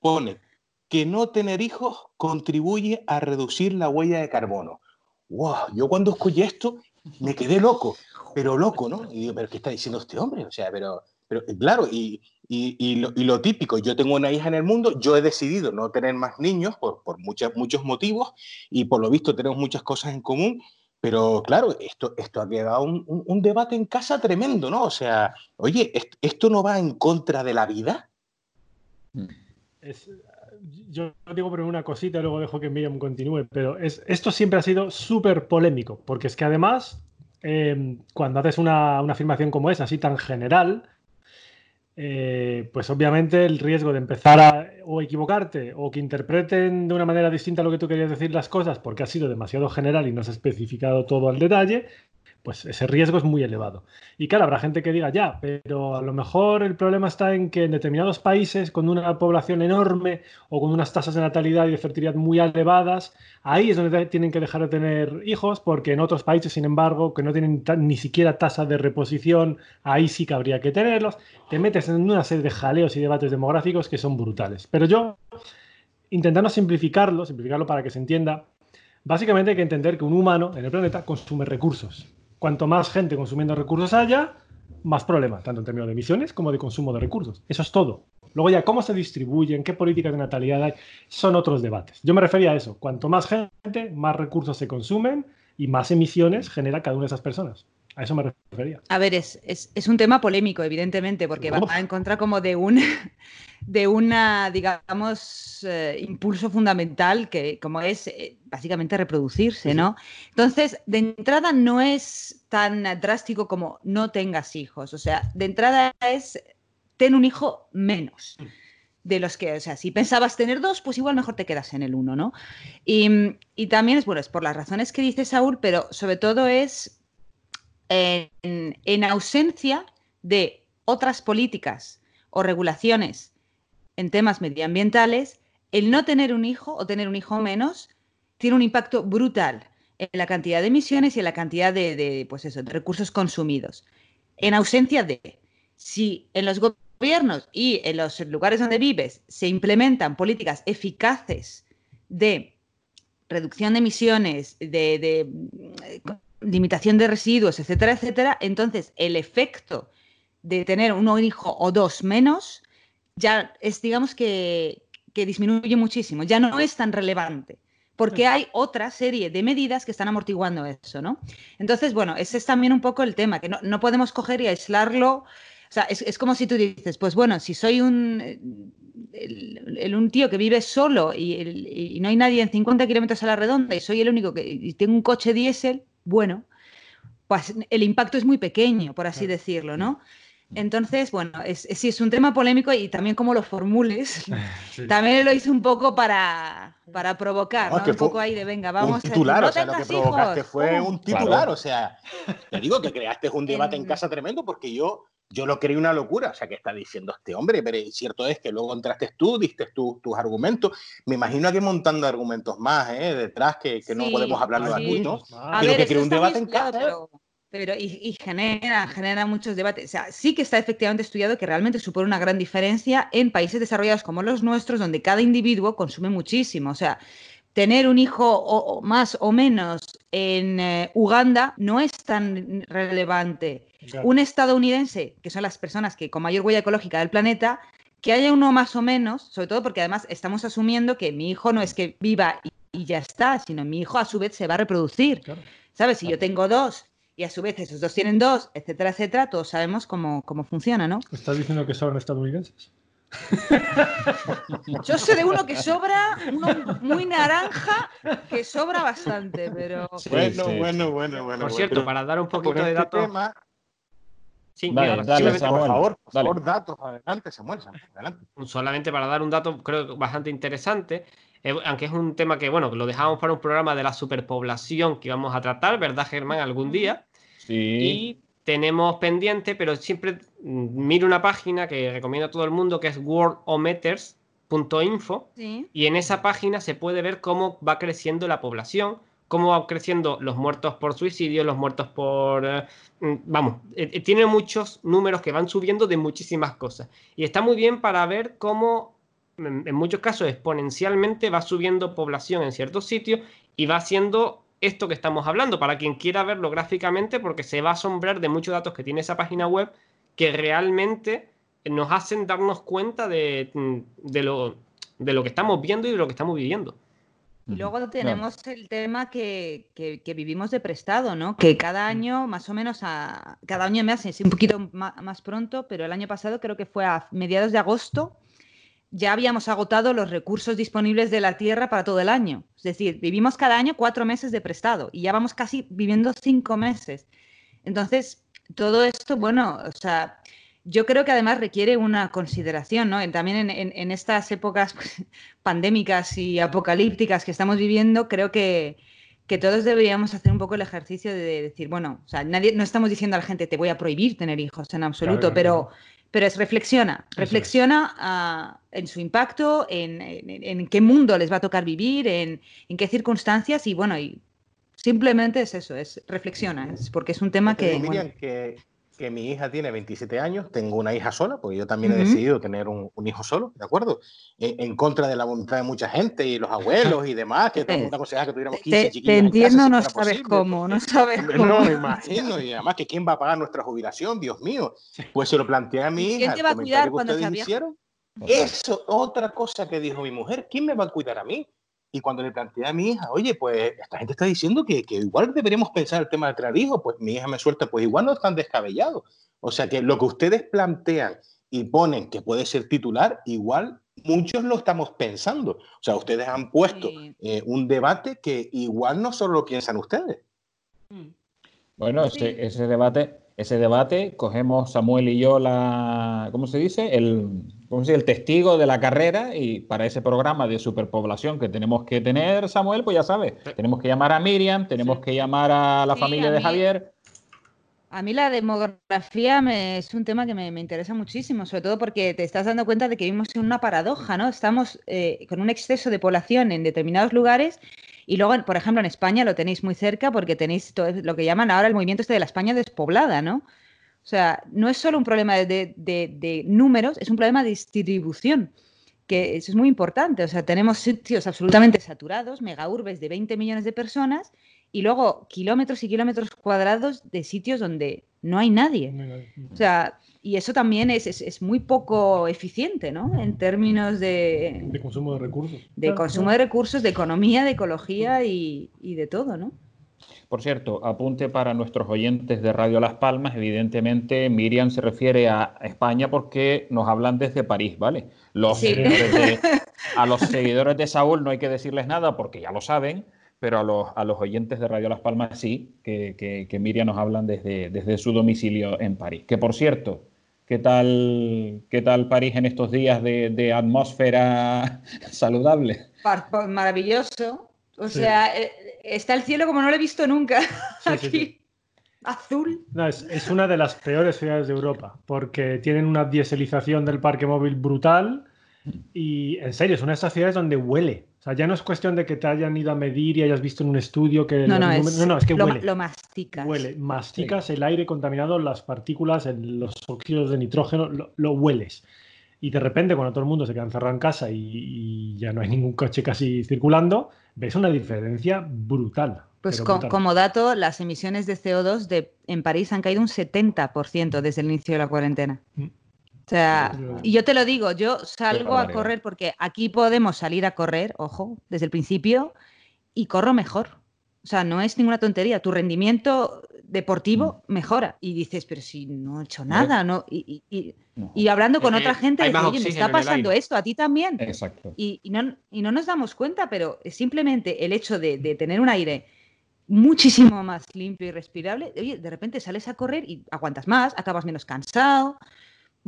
D: pone que no tener hijos contribuye a reducir la huella de carbono. ¡Wow! Yo cuando escuché esto me quedé loco, pero loco, ¿no? Y digo, ¿pero qué está diciendo este hombre? O sea, pero, pero claro, y, y, lo, típico, yo tengo una hija en el mundo, yo he decidido no tener más niños por, por muchos motivos y por lo visto tenemos muchas cosas en común, pero claro, esto, esto ha quedado un, un, debate en casa tremendo, ¿no? O sea, oye, ¿esto no va en contra de la vida?
B: Es, yo digo por una cosita, luego dejo que Miriam continúe, pero es, esto siempre ha sido súper polémico, porque es que además, em, cuando haces una, afirmación como esa, así tan general, eh, pues obviamente el riesgo de empezar a o equivocarte o que interpreten de una manera distinta lo que tú querías decir las cosas porque ha sido demasiado general y no has especificado todo al detalle, pues ese riesgo es muy elevado. Y claro, habrá gente que diga, ya, pero a lo mejor el problema está en que en determinados países con una población enorme o con unas tasas de natalidad y de fertilidad muy elevadas, ahí es donde tienen que dejar de tener hijos, porque en otros países, sin embargo, que no tienen ni siquiera tasa de reposición, ahí sí que habría que tenerlos. Te metes en una serie de jaleos y debates demográficos que son brutales. Pero yo, intentando simplificarlo, simplificarlo para que se entienda, básicamente hay que entender que un humano en el planeta consume recursos cuanto más gente consumiendo recursos haya, más problemas, tanto en términos de emisiones como de consumo de recursos. Eso es todo. Luego ya cómo se distribuyen, qué políticas de natalidad hay, son otros debates. Yo me refería a eso. Cuanto más gente, más recursos se consumen y más emisiones genera cada una de esas personas. A eso me refería.
E: A ver, es, un tema polémico, evidentemente, porque va en contra como de un *laughs* de una, digamos, eh, impulso fundamental que como es eh, básicamente reproducirse, ¿no? Entonces, de entrada no es tan drástico como no tengas hijos, o sea, de entrada es ten un hijo menos. de los que, o sea, si pensabas tener dos, pues igual mejor te quedas en el uno, ¿no? Y, también es, bueno, es por las razones que dice Saúl, pero sobre todo es en, ausencia de otras políticas o regulaciones en temas medioambientales, el no tener un hijo o tener un hijo menos tiene un impacto brutal en la cantidad de emisiones y en la cantidad de, pues eso, de recursos consumidos. En ausencia de, si en los gobiernos y en los lugares donde vives se implementan políticas eficaces de reducción de emisiones, de, limitación de residuos, etcétera, etcétera, entonces el efecto de tener un hijo o dos menos ya es, digamos que, que disminuye muchísimo, ya no es tan relevante porque hay otra serie de medidas que están amortiguando eso, ¿no? Entonces, bueno, ese es también un poco el tema, que no, no podemos coger y aislarlo o sea, es, como si tú dices, pues bueno, si soy un, el, un tío que vive solo y, no hay nadie en 50 kilómetros a la redonda y soy el único que y tengo un coche diésel, bueno, pues el impacto es muy pequeño, por así decirlo, ¿no? Entonces, bueno, es, sí, es un tema polémico y también como lo formules, *laughs* también lo hice un poco para, para provocar, ¿no? Un poco ahí de venga, vamos
D: un titular, a o sea, lo que provocaste fue un titular, o sea, te digo que creaste un debate en casa tremendo porque yo yo lo creí una locura, o sea, que está diciendo este hombre, pero cierto es que luego entraste tú, diste tus argumentos, me imagino que montando argumentos más ¿eh? detrás que, no podemos hablarlo aquí, ¿no?
E: Pero que creó un debate en casa. Pero, y, genera, genera muchos debates. O sea, sí que está efectivamente estudiado que realmente supone una gran diferencia en países desarrollados como los nuestros, donde cada individuo consume muchísimo. O sea, tener un hijo o, más o menos en eh, Uganda no es tan relevante. Un estadounidense, que son las personas que con mayor huella ecológica del planeta, que haya uno más o menos, sobre todo porque además estamos asumiendo que mi hijo no es que viva y, ya está, sino mi hijo a su vez se va a reproducir. ¿Sabes? Si yo tengo dos y a su vez esos dos tienen dos, etcétera, etcétera, todos sabemos cómo, cómo funciona, ¿no?
B: ¿Estás diciendo que son estadounidenses? *laughs*
E: Yo sé de uno que sobra, uno muy naranja, que sobra bastante, pero.
D: bueno, bueno, bueno, bueno.
C: Por cierto, para dar un poquito de este datos.
D: Sí, dale, dale, por favor, por favor, datos, adelante, Samuel, adelante.
C: Solamente para dar un dato, creo bastante interesante, eh, aunque es un tema que, bueno, lo dejamos para un programa de la superpoblación que íbamos a tratar, ¿verdad, Germán? Algún día.
A: Sí.
C: Y tenemos pendiente, pero siempre miro una página que recomiendo a todo el mundo que es worldometers.info y en esa página se puede ver cómo va creciendo la población, cómo van creciendo los muertos por suicidio, los muertos por... Eh, mm, vamos, eh, eh, tiene muchos números que van subiendo de muchísimas cosas. Y está muy bien para ver cómo en muchos casos exponencialmente va subiendo población en ciertos sitios y va siendo esto que estamos hablando, para quien quiera verlo gráficamente, porque se va a asombrar de muchos datos que tiene esa página web que realmente nos hacen darnos cuenta de, lo, de lo que estamos viendo y de lo que estamos viviendo.
E: Y luego tenemos el tema que, vivimos de prestado, ¿no? Que cada mm. año, más o menos, a, cada año me hace, un poquito más, pronto, pero el año pasado creo que fue a mediados de agosto, ya habíamos agotado los recursos disponibles de la tierra para todo el año. Es decir, vivimos cada año cuatro meses de prestado y ya vamos casi viviendo cinco meses. Entonces, todo esto, bueno, o sea, yo creo que además requiere una consideración, ¿no? También en, estas épocas *laughs* pandémicas y apocalípticas que estamos viviendo, creo que, todos deberíamos hacer un poco el ejercicio de decir, bueno, o sea, nadie, no estamos diciendo a la gente te voy a prohibir tener hijos en absoluto, pero pero es reflexiona, reflexiona ah, en su impacto, en, qué mundo les va a tocar vivir, en, qué circunstancias y bueno, y simplemente es eso, es reflexiona, es porque es un tema que,
D: que que mi hija tiene 27 años, tengo una hija sola, porque yo también he decidido tener un, hijo solo, ¿de acuerdo? En, contra de la voluntad de mucha gente y los abuelos y demás, que *laughs* todo el mundo aconsejaba que tuviéramos 15
E: te, chiquillos. Te entiendo, no sabes cómo, no sabes cómo.
D: No, me imagino, y además que quién va a pagar nuestra jubilación, Dios mío. Pues se lo planteé a mi hija.
E: ¿Quién te va a cuidar cuando sea
D: hicieron. Eso, otra cosa que dijo mi mujer, ¿quién me va a cuidar a mí? Y cuando le planteé a mi hija, oye, pues esta gente está diciendo que, que igual deberíamos pensar el tema de traer hijos, pues mi hija me suelta, pues igual no es tan descabellado. O sea que lo que ustedes plantean y ponen que puede ser titular, igual muchos lo estamos pensando. O sea, ustedes han puesto eh, un debate que igual no solo lo piensan ustedes.
A: Bueno, ese, debate ese debate, cogemos Samuel y yo la, ¿cómo se dice? El, ¿cómo se dice? el testigo de la carrera y para ese programa de superpoblación que tenemos que tener, Samuel, pues ya sabes, tenemos que llamar a Miriam, tenemos que llamar a la familia de Javier.
E: A mí la demografía es un tema que me, interesa muchísimo, sobre todo porque te estás dando cuenta de que vivimos en una paradoja, ¿no? Estamos eh, con un exceso de población en determinados lugares y luego, por ejemplo, en España lo tenéis muy cerca porque tenéis todo lo que llaman ahora el movimiento este de la España despoblada, ¿no? O sea, no es solo un problema de, números, es un problema de distribución, que eso es muy importante. O sea, tenemos sitios absolutamente saturados, megaurbes de 20 millones de personas, y luego kilómetros y kilómetros cuadrados de sitios donde no hay nadie. O sea, y eso también es, muy poco eficiente, ¿no? En términos de...
B: De consumo de recursos.
E: De consumo de recursos, de economía, de ecología y, de todo, ¿no?
A: Por cierto, apunte para nuestros oyentes de Radio Las Palmas, evidentemente Miriam se refiere a España porque nos hablan desde París, ¿vale? Los *laughs* a los seguidores de Saúl no hay que decirles nada porque ya lo saben, pero a los, a los oyentes de Radio Las Palmas sí, que, que, Miriam nos hablan desde, desde su domicilio en París. Que por cierto, ¿qué tal, qué tal París en estos días de, atmósfera *laughs* saludable?
E: Maravilloso. O sea, eh, está el cielo como no lo he visto nunca. *laughs* Aquí. Azul.
B: No, es, es, una de las peores ciudades de Europa, porque tienen una dieselización del parque móvil brutal y, en serio, es una de esas ciudades donde huele. O sea, ya no es cuestión de que te hayan ido a medir y hayas visto en un estudio que...
E: No, no, es, no, es que huele. Lo
B: masticas. Huele. Masticas el aire contaminado, las partículas, los óxidos de nitrógeno, lo, hueles. Y de repente, cuando todo el mundo se queda encerrado en casa y, ya no hay ningún coche casi circulando, ves una diferencia brutal.
E: Pues como dato, las emisiones de CO2 de, en París han caído un 70% desde el inicio de la cuarentena. O sea, y yo te lo digo, yo salgo a correr porque aquí podemos salir a correr, ojo, desde el principio, y corro mejor. O sea, no es ninguna tontería. Tu rendimiento deportivo mm. mejora. Y dices, pero si no he hecho nada, ¿no? Y, y, hablando con otra gente, oye, me está pasando esto, a ti también.
A: Exacto.
E: Y, no, no nos damos cuenta, pero simplemente el hecho de, de tener un aire muchísimo más limpio y respirable, oye, de repente sales a correr y aguantas más, acabas menos cansado,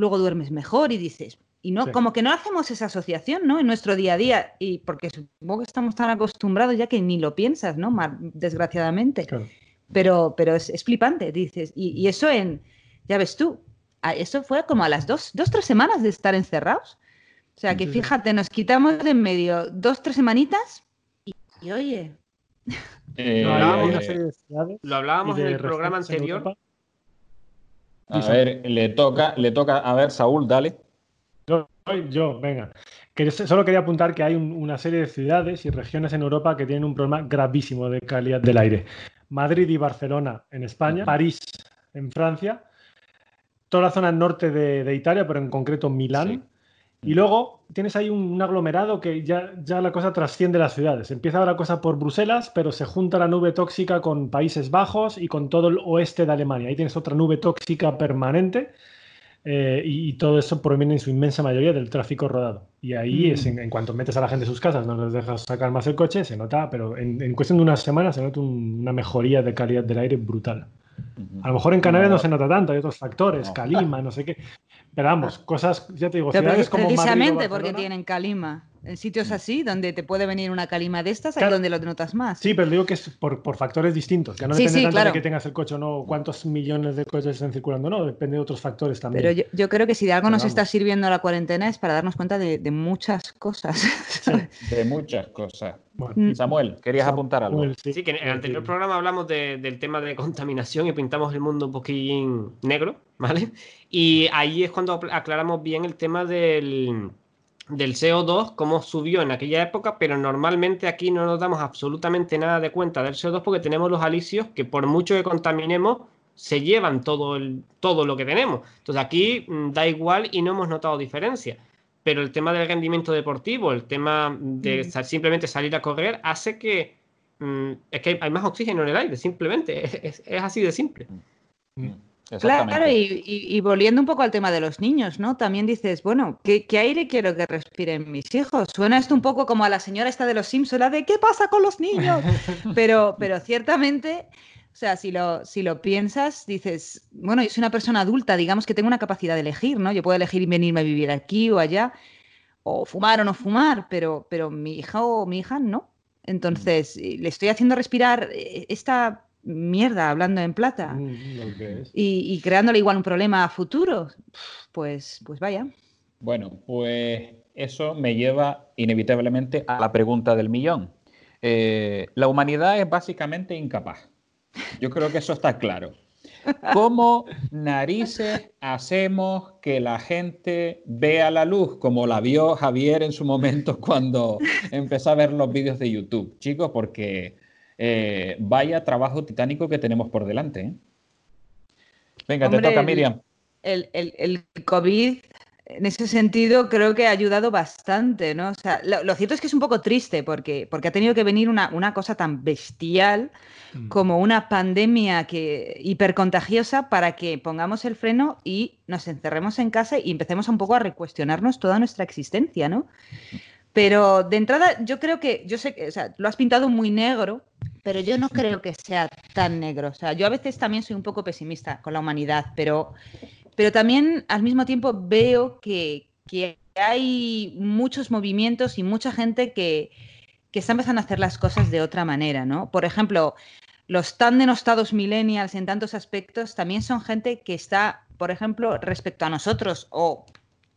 E: luego duermes mejor y dices, y no, como que no hacemos esa asociación, ¿no? En nuestro día a día, y porque supongo que estamos tan acostumbrados ya que ni lo piensas, ¿no? Desgraciadamente. Pero, pero es, flipante, dices. Y, eso en, ya ves tú, eso fue como a las dos, dos, tres semanas de estar encerrados. O sea que fíjate, nos quitamos de en medio dos, tres semanitas y, oye.
C: Eh, lo hablábamos, en el programa anterior.
A: A ver, le toca, le toca, a ver, Saúl, dale.
B: Yo, yo venga. Que solo quería apuntar que hay una serie de ciudades y regiones en Europa que tienen un problema gravísimo de calidad del aire. Madrid y Barcelona en España, París en Francia, toda la zona norte de, Italia, pero en concreto Milán, y luego tienes ahí un, aglomerado que ya, ya la cosa trasciende las ciudades. Empieza ahora la cosa por Bruselas, pero se junta la nube tóxica con Países Bajos y con todo el oeste de Alemania. Ahí tienes otra nube tóxica permanente eh, y, todo eso proviene en su inmensa mayoría del tráfico rodado. Y ahí mm. es en, cuanto metes a la gente en sus casas, no les dejas sacar más el coche, se nota, pero en, cuestión de unas semanas se nota una mejoría de calidad del aire brutal. A lo mejor en Canarias no, se nota tanto, hay otros factores, calima, no sé qué. Pero vamos, cosas, ya te digo, ciudades como
E: Precisamente porque tienen calima. En sitios mm. así, donde te puede venir una calima de estas, ahí donde lo notas más.
B: Sí, pero digo que es por, factores distintos. Que no depende tanto de que tengas el coche o no, cuántos millones de coches están circulando, no, depende de otros factores también.
E: Pero yo, creo que si de algo nos está sirviendo la cuarentena es para darnos cuenta de, muchas cosas.
A: De muchas cosas. *laughs* Mm. Samuel, ¿querías apuntar algo?
C: Sí. que en el anterior programa hablamos del tema de contaminación y pintamos el mundo un poquín negro, ¿vale? Y ahí es cuando aclaramos bien el tema del del CO2, cómo subió en aquella época, pero normalmente aquí no nos damos absolutamente nada de cuenta del CO2 porque tenemos los alisios que por mucho que contaminemos, se llevan todo, el, todo lo que tenemos. Entonces aquí mm, da igual y no hemos notado diferencia. Pero el tema del rendimiento deportivo, el tema de mm. simplemente salir a correr, hace que mm, es que hay más oxígeno en el aire, simplemente. *laughs* Es, es así de simple.
E: Claro, y, volviendo un poco al tema de los niños, ¿no? También dices, bueno, ¿qué, aire quiero que respiren mis hijos? Suena esto un poco como a la señora esta de los Simpsons, la de ¿qué pasa con los niños? *laughs* Pero, pero ciertamente, O sea, si lo, si lo piensas, dices, bueno, yo soy una persona adulta, digamos que tengo una capacidad de elegir, ¿no? Yo puedo elegir venirme a vivir aquí o allá, o fumar o no fumar, pero, pero mi hija o mi hija no. Entonces, le estoy haciendo respirar eh, esta mierda hablando en plata
B: Mm,
E: y, y creándole igual un problema a futuro, pues, pues vaya.
A: Bueno, pues eso me lleva inevitablemente a la pregunta del millón. Eh, la humanidad es básicamente incapaz. Yo creo que eso está claro. ¿Cómo narices hacemos que la gente vea la luz como la vio Javier en su momento cuando empezó a ver los vídeos de YouTube? Chicos, porque eh, vaya trabajo titánico que tenemos por delante. ¿eh? Venga,
E: Hombre,
A: te toca, Miriam.
E: El, el- el COVID, en ese sentido, creo que ha ayudado bastante, ¿no? O sea, lo, lo cierto es que es un poco triste porque, porque ha tenido que venir una, una cosa tan bestial
B: Mm.
E: como una pandemia que, hipercontagiosa para que pongamos el freno y nos encerremos en casa y empecemos un poco a recuestionarnos toda nuestra existencia, ¿no? Pero de entrada, yo creo que, yo sé que, o sea, lo has pintado muy negro, pero yo no creo que sea tan negro. O sea, yo a veces también soy un poco pesimista con la humanidad, pero, pero también al mismo tiempo veo que, que hay muchos movimientos y mucha gente que, que está empezando a hacer las cosas de otra manera, ¿no? Por ejemplo, los tan denostados millennials en tantos aspectos también son gente que está, por ejemplo, respecto a nosotros o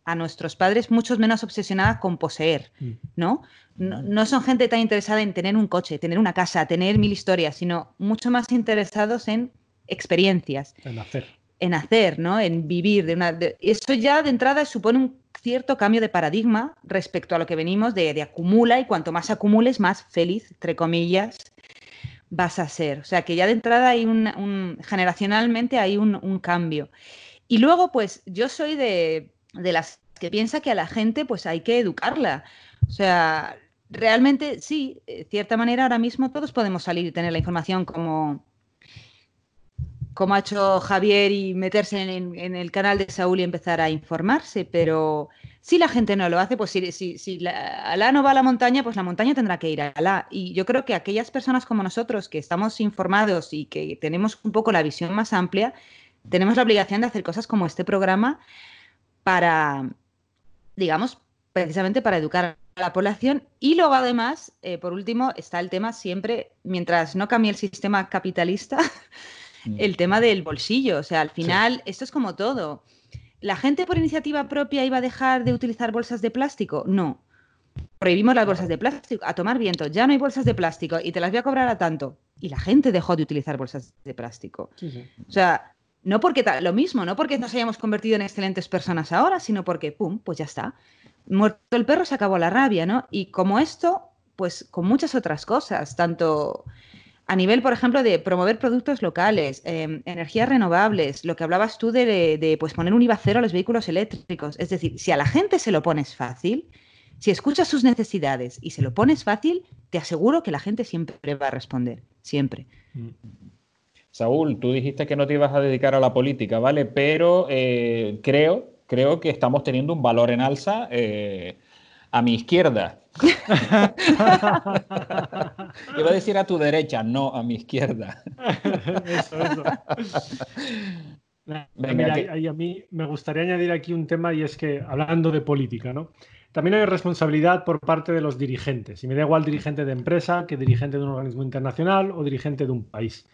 E: a nuestros padres, mucho menos obsesionada con poseer,
B: Mm.
E: ¿no? No, no son gente tan interesada en tener un coche, tener una casa, tener mil historias, sino mucho más interesados en experiencias,
B: En hacer.
E: en hacer, ¿no? En vivir. De una, de- eso ya de entrada supone un cierto cambio de paradigma respecto a lo que venimos de, de acumula y cuanto más acumules, más feliz, entre comillas, vas a ser. O sea que ya de entrada hay un, un- generacionalmente hay un, un cambio. Y luego, pues yo soy de, de las que piensa que a la gente pues hay que educarla. O sea, realmente sí, de cierta manera ahora mismo todos podemos salir y tener la información como, como ha hecho Javier y meterse en, en el canal de Saúl y empezar a informarse, pero si la gente no lo hace, pues si, si, si la, Alá no va a la montaña, pues la montaña tendrá que ir a Alá. Y yo creo que aquellas personas como nosotros que estamos informados y que tenemos un poco la visión más amplia, tenemos la obligación de hacer cosas como este programa para, digamos, precisamente para educar a la población. Y luego, además, eh, por último, está el tema siempre, mientras no cambie el sistema capitalista, el tema del bolsillo. O sea, al final, esto es como todo. ¿La gente por iniciativa propia iba a dejar de utilizar bolsas de plástico? No. Prohibimos las bolsas de plástico, a tomar viento, ya no hay bolsas de plástico y te las voy a cobrar a tanto. Y la gente dejó de utilizar bolsas de plástico.
B: Sí, sí.
E: O sea, no porque lo mismo, no porque nos hayamos convertido en excelentes personas ahora, sino porque, pum, pues ya está. Muerto el perro, se acabó la rabia, ¿no? Y como esto, pues con muchas otras cosas, tanto a nivel, por ejemplo, de promover productos locales, eh, energías renovables, lo que hablabas tú de, de, pues poner un IVA cero a los vehículos eléctricos. Es decir, si a la gente se lo pones fácil, si escuchas sus necesidades y se lo pones fácil, te aseguro que la gente siempre va a responder, siempre.
B: Mm.
A: Saúl, tú dijiste que no te ibas a dedicar a la política, ¿vale? Pero eh, creo, creo que estamos teniendo un valor en alza eh, a mi izquierda. *laughs* Iba a decir a tu derecha, no a mi izquierda.
B: eso, eso. *laughs*
A: Venga,
B: mira,
A: que-
B: ahí a mí me gustaría añadir aquí un tema y es que, hablando de política, ¿no? También hay responsabilidad por parte de los dirigentes. Y me da igual dirigente de empresa que dirigente de un organismo internacional o dirigente de un país.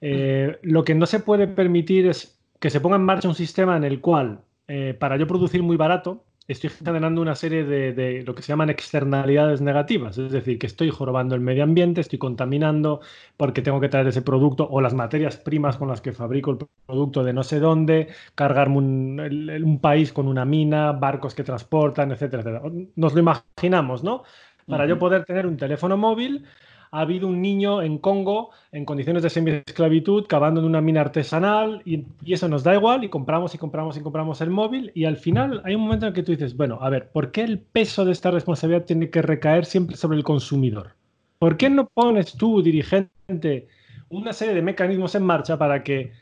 B: Eh, lo que no se puede permitir es que se ponga en marcha un sistema en el cual, eh, para yo producir muy barato, estoy generando una serie de, de lo que se llaman externalidades negativas. Es decir, que estoy jorobando el medio ambiente, estoy contaminando porque tengo que traer ese producto o las materias primas con las que fabrico el producto de no sé dónde, cargarme un, país con una mina, barcos que transportan, etcétera, etcétera. Nos lo imaginamos, ¿no? Para yo poder tener un teléfono móvil, ha habido un niño en Congo en condiciones de semi-esclavitud cavando en una mina artesanal y, y eso nos da igual y compramos y compramos y compramos el móvil y al final hay un momento en el que tú dices, bueno, a ver, ¿por qué el peso de esta responsabilidad tiene que recaer siempre sobre el consumidor? ¿Por qué no pones tú, dirigente, una serie de mecanismos en marcha para que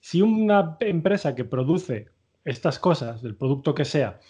B: si una empresa que produce estas cosas, del producto que sea,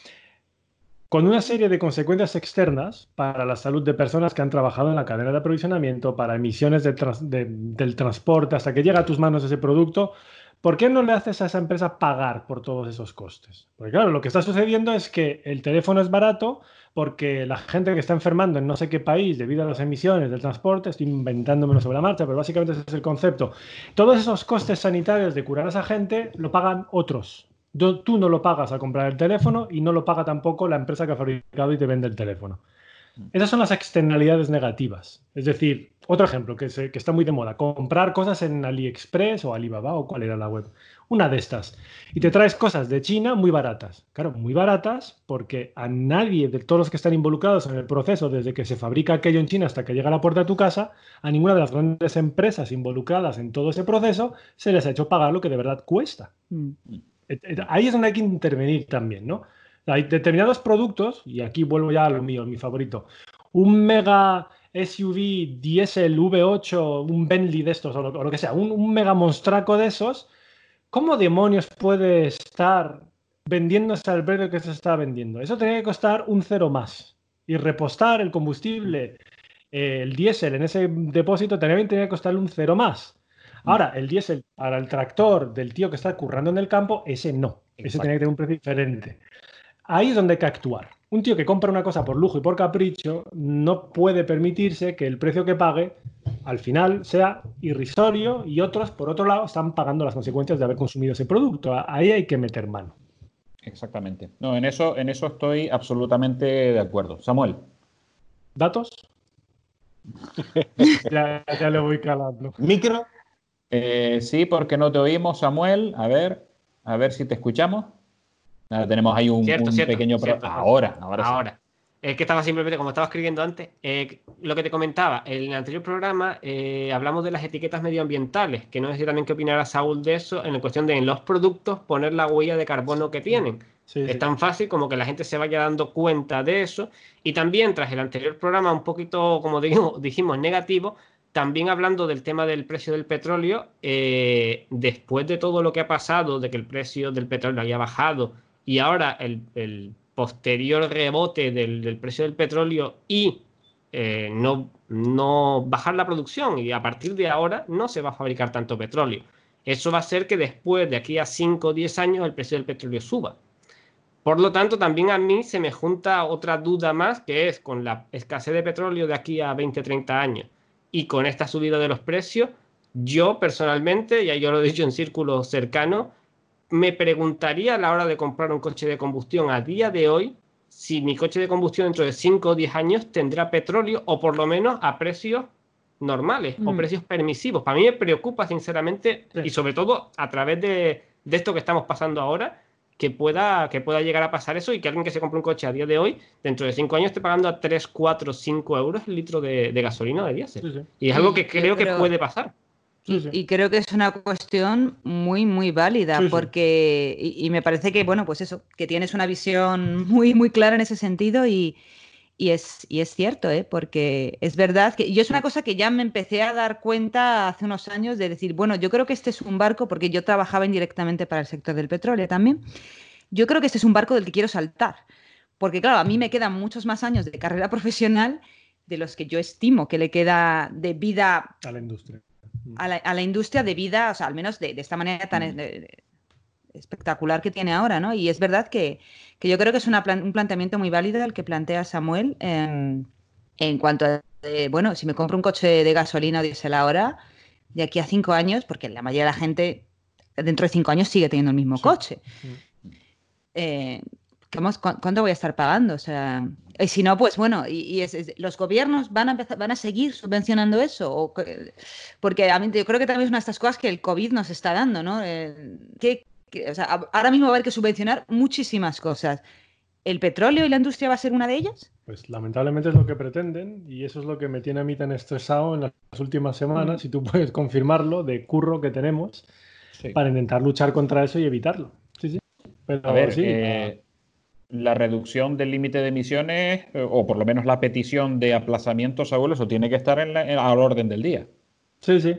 B: con una serie de consecuencias externas para la salud de personas que han trabajado en la cadena de aprovisionamiento, para emisiones del transporte, hasta que llega a tus manos ese producto, ¿por qué no le haces a esa empresa pagar por todos esos costes? Porque claro, lo que está sucediendo es que el teléfono es barato porque la gente que está enfermando en no sé qué país debido a las emisiones del transporte, estoy inventándomelo sobre la marcha, pero básicamente ese es el concepto, todos esos costes sanitarios de curar a esa gente lo pagan otros, tú no lo pagas al comprar el teléfono y no lo paga tampoco la empresa que ha fabricado y te vende el teléfono. Mm. Esas son las externalidades negativas. Es decir, otro ejemplo que, que, está muy de moda, comprar cosas en AliExpress o Alibaba o cuál era la web. Una de estas. Y te traes cosas de China muy baratas. Claro, muy baratas porque a nadie de todos los que están involucrados en el proceso, desde que se fabrica aquello en China hasta que llega a la puerta de tu casa, a ninguna de las grandes empresas involucradas en todo ese proceso se les ha hecho pagar lo que de verdad cuesta. Mm. Ahí es donde hay que intervenir también, ¿no? Hay determinados productos, y aquí vuelvo ya a lo mío, mi favorito. Un mega SUV diesel V8, un Bentley de estos, o lo, que sea, un, mega monstraco de esos, ¿cómo demonios puede estar vendiéndose al precio que se está vendiendo? Eso tenía que costar un cero más. Y repostar el combustible, el diésel en ese depósito, también tenía que costarle un cero más. Ahora, el diésel para el tractor del tío que está currando en el campo, ese no. Ese tiene que tener un precio diferente. Ahí es donde hay que actuar. Un tío que compra una cosa por lujo y por capricho no puede permitirse que el precio que pague al final sea irrisorio y otros, por otro lado, están pagando las consecuencias de haber consumido ese producto. Ahí hay que meter mano.
A: Exactamente. No, en eso, en eso estoy absolutamente de acuerdo. Samuel.
B: ¿Datos? *laughs* ya, ya le voy calando.
D: ¿Micro?
A: Eh, sí, porque no te oímos, Samuel. A ver, a ver si te escuchamos. tenemos ahí un, pequeño
C: problema. Ahora, ahora. Ahora. Es que estaba simplemente, como estaba escribiendo antes, eh, lo que te comentaba, en el anterior programa eh, hablamos de las etiquetas medioambientales, que no sé también qué opinará Saúl de eso, en la cuestión de en los productos poner la huella de carbono que tienen. es tan fácil como que la gente se vaya dando cuenta de eso. Y también, tras el anterior programa, un poquito, como *laughs* dijimos negativo, también hablando del tema del precio del petróleo, eh, después de todo lo que ha pasado, de que el precio del petróleo haya bajado y ahora el, posterior rebote del, precio del petróleo y eh, no, no bajar la producción y a partir de ahora no se va a fabricar tanto petróleo. Eso va a hacer que después de aquí a 5 o 10 años el precio del petróleo suba. Por lo tanto, también a mí se me junta otra duda más, que es con la escasez de petróleo de aquí a 20, 30 años y con esta subida de los precios, yo personalmente, ya yo lo he dicho en círculos cercanos, me preguntaría a la hora de comprar un coche de combustión a día de hoy si mi coche de combustión dentro de 5 o 10 años tendrá petróleo o por lo menos a precios normales o mm. precios permisivos. Para mí me preocupa sinceramente y sobre todo a través de, de esto que estamos pasando ahora, que pueda, que pueda llegar a pasar eso y que alguien que se compre un coche a día de hoy, dentro de cinco años, esté pagando a 3, 4, 5 euros el litro de, gasolina o de diésel. Y es algo que creo que puede pasar.
E: Y, creo que es una cuestión muy, muy válida, porque, y, me parece que, bueno, pues eso, que tienes una visión muy, muy clara en ese sentido y, y es, y es cierto, ¿eh? porque es verdad que yo es una cosa que ya me empecé a dar cuenta hace unos años de decir, bueno, yo creo que este es un barco, porque yo trabajaba indirectamente para el sector del petróleo también, yo creo que este es un barco del que quiero saltar, porque claro, a mí me quedan muchos más años de carrera *laughs* profesional de los que yo estimo que le queda de vida
B: a la industria.
E: A la, industria de vida, o sea, al menos de, esta manera tan mm. espectacular que tiene ahora, ¿no? Y es verdad que que yo creo que es un planteamiento muy válido el que plantea Samuel en, cuanto a, eh, bueno, si me compro un coche de gasolina o diésel ahora, de aquí a cinco años, porque la mayoría de la gente dentro de cinco años sigue teniendo el mismo coche. Eh, ¿Cuánto voy a estar pagando? O sea, y si no, pues bueno, y, los gobiernos van a empezar, van a seguir subvencionando eso, porque a mí, yo creo que también es una de estas cosas que el COVID nos está dando, ¿no? Eh, ¿qué, ahora mismo va a haber que subvencionar muchísimas cosas. ¿El petróleo y la industria va a ser una de ellas?
B: Pues lamentablemente es lo que pretenden y eso es lo que me tiene a mí tan estresado en las últimas semanas, si tú puedes confirmarlo, de curro que tenemos para intentar luchar contra eso y evitarlo. Sí, sí.
A: a ver, eh, la reducción del límite de emisiones, eh, o por lo menos la petición de aplazamientos, Saúl, eso tiene que estar en al orden del día.
B: Sí, sí.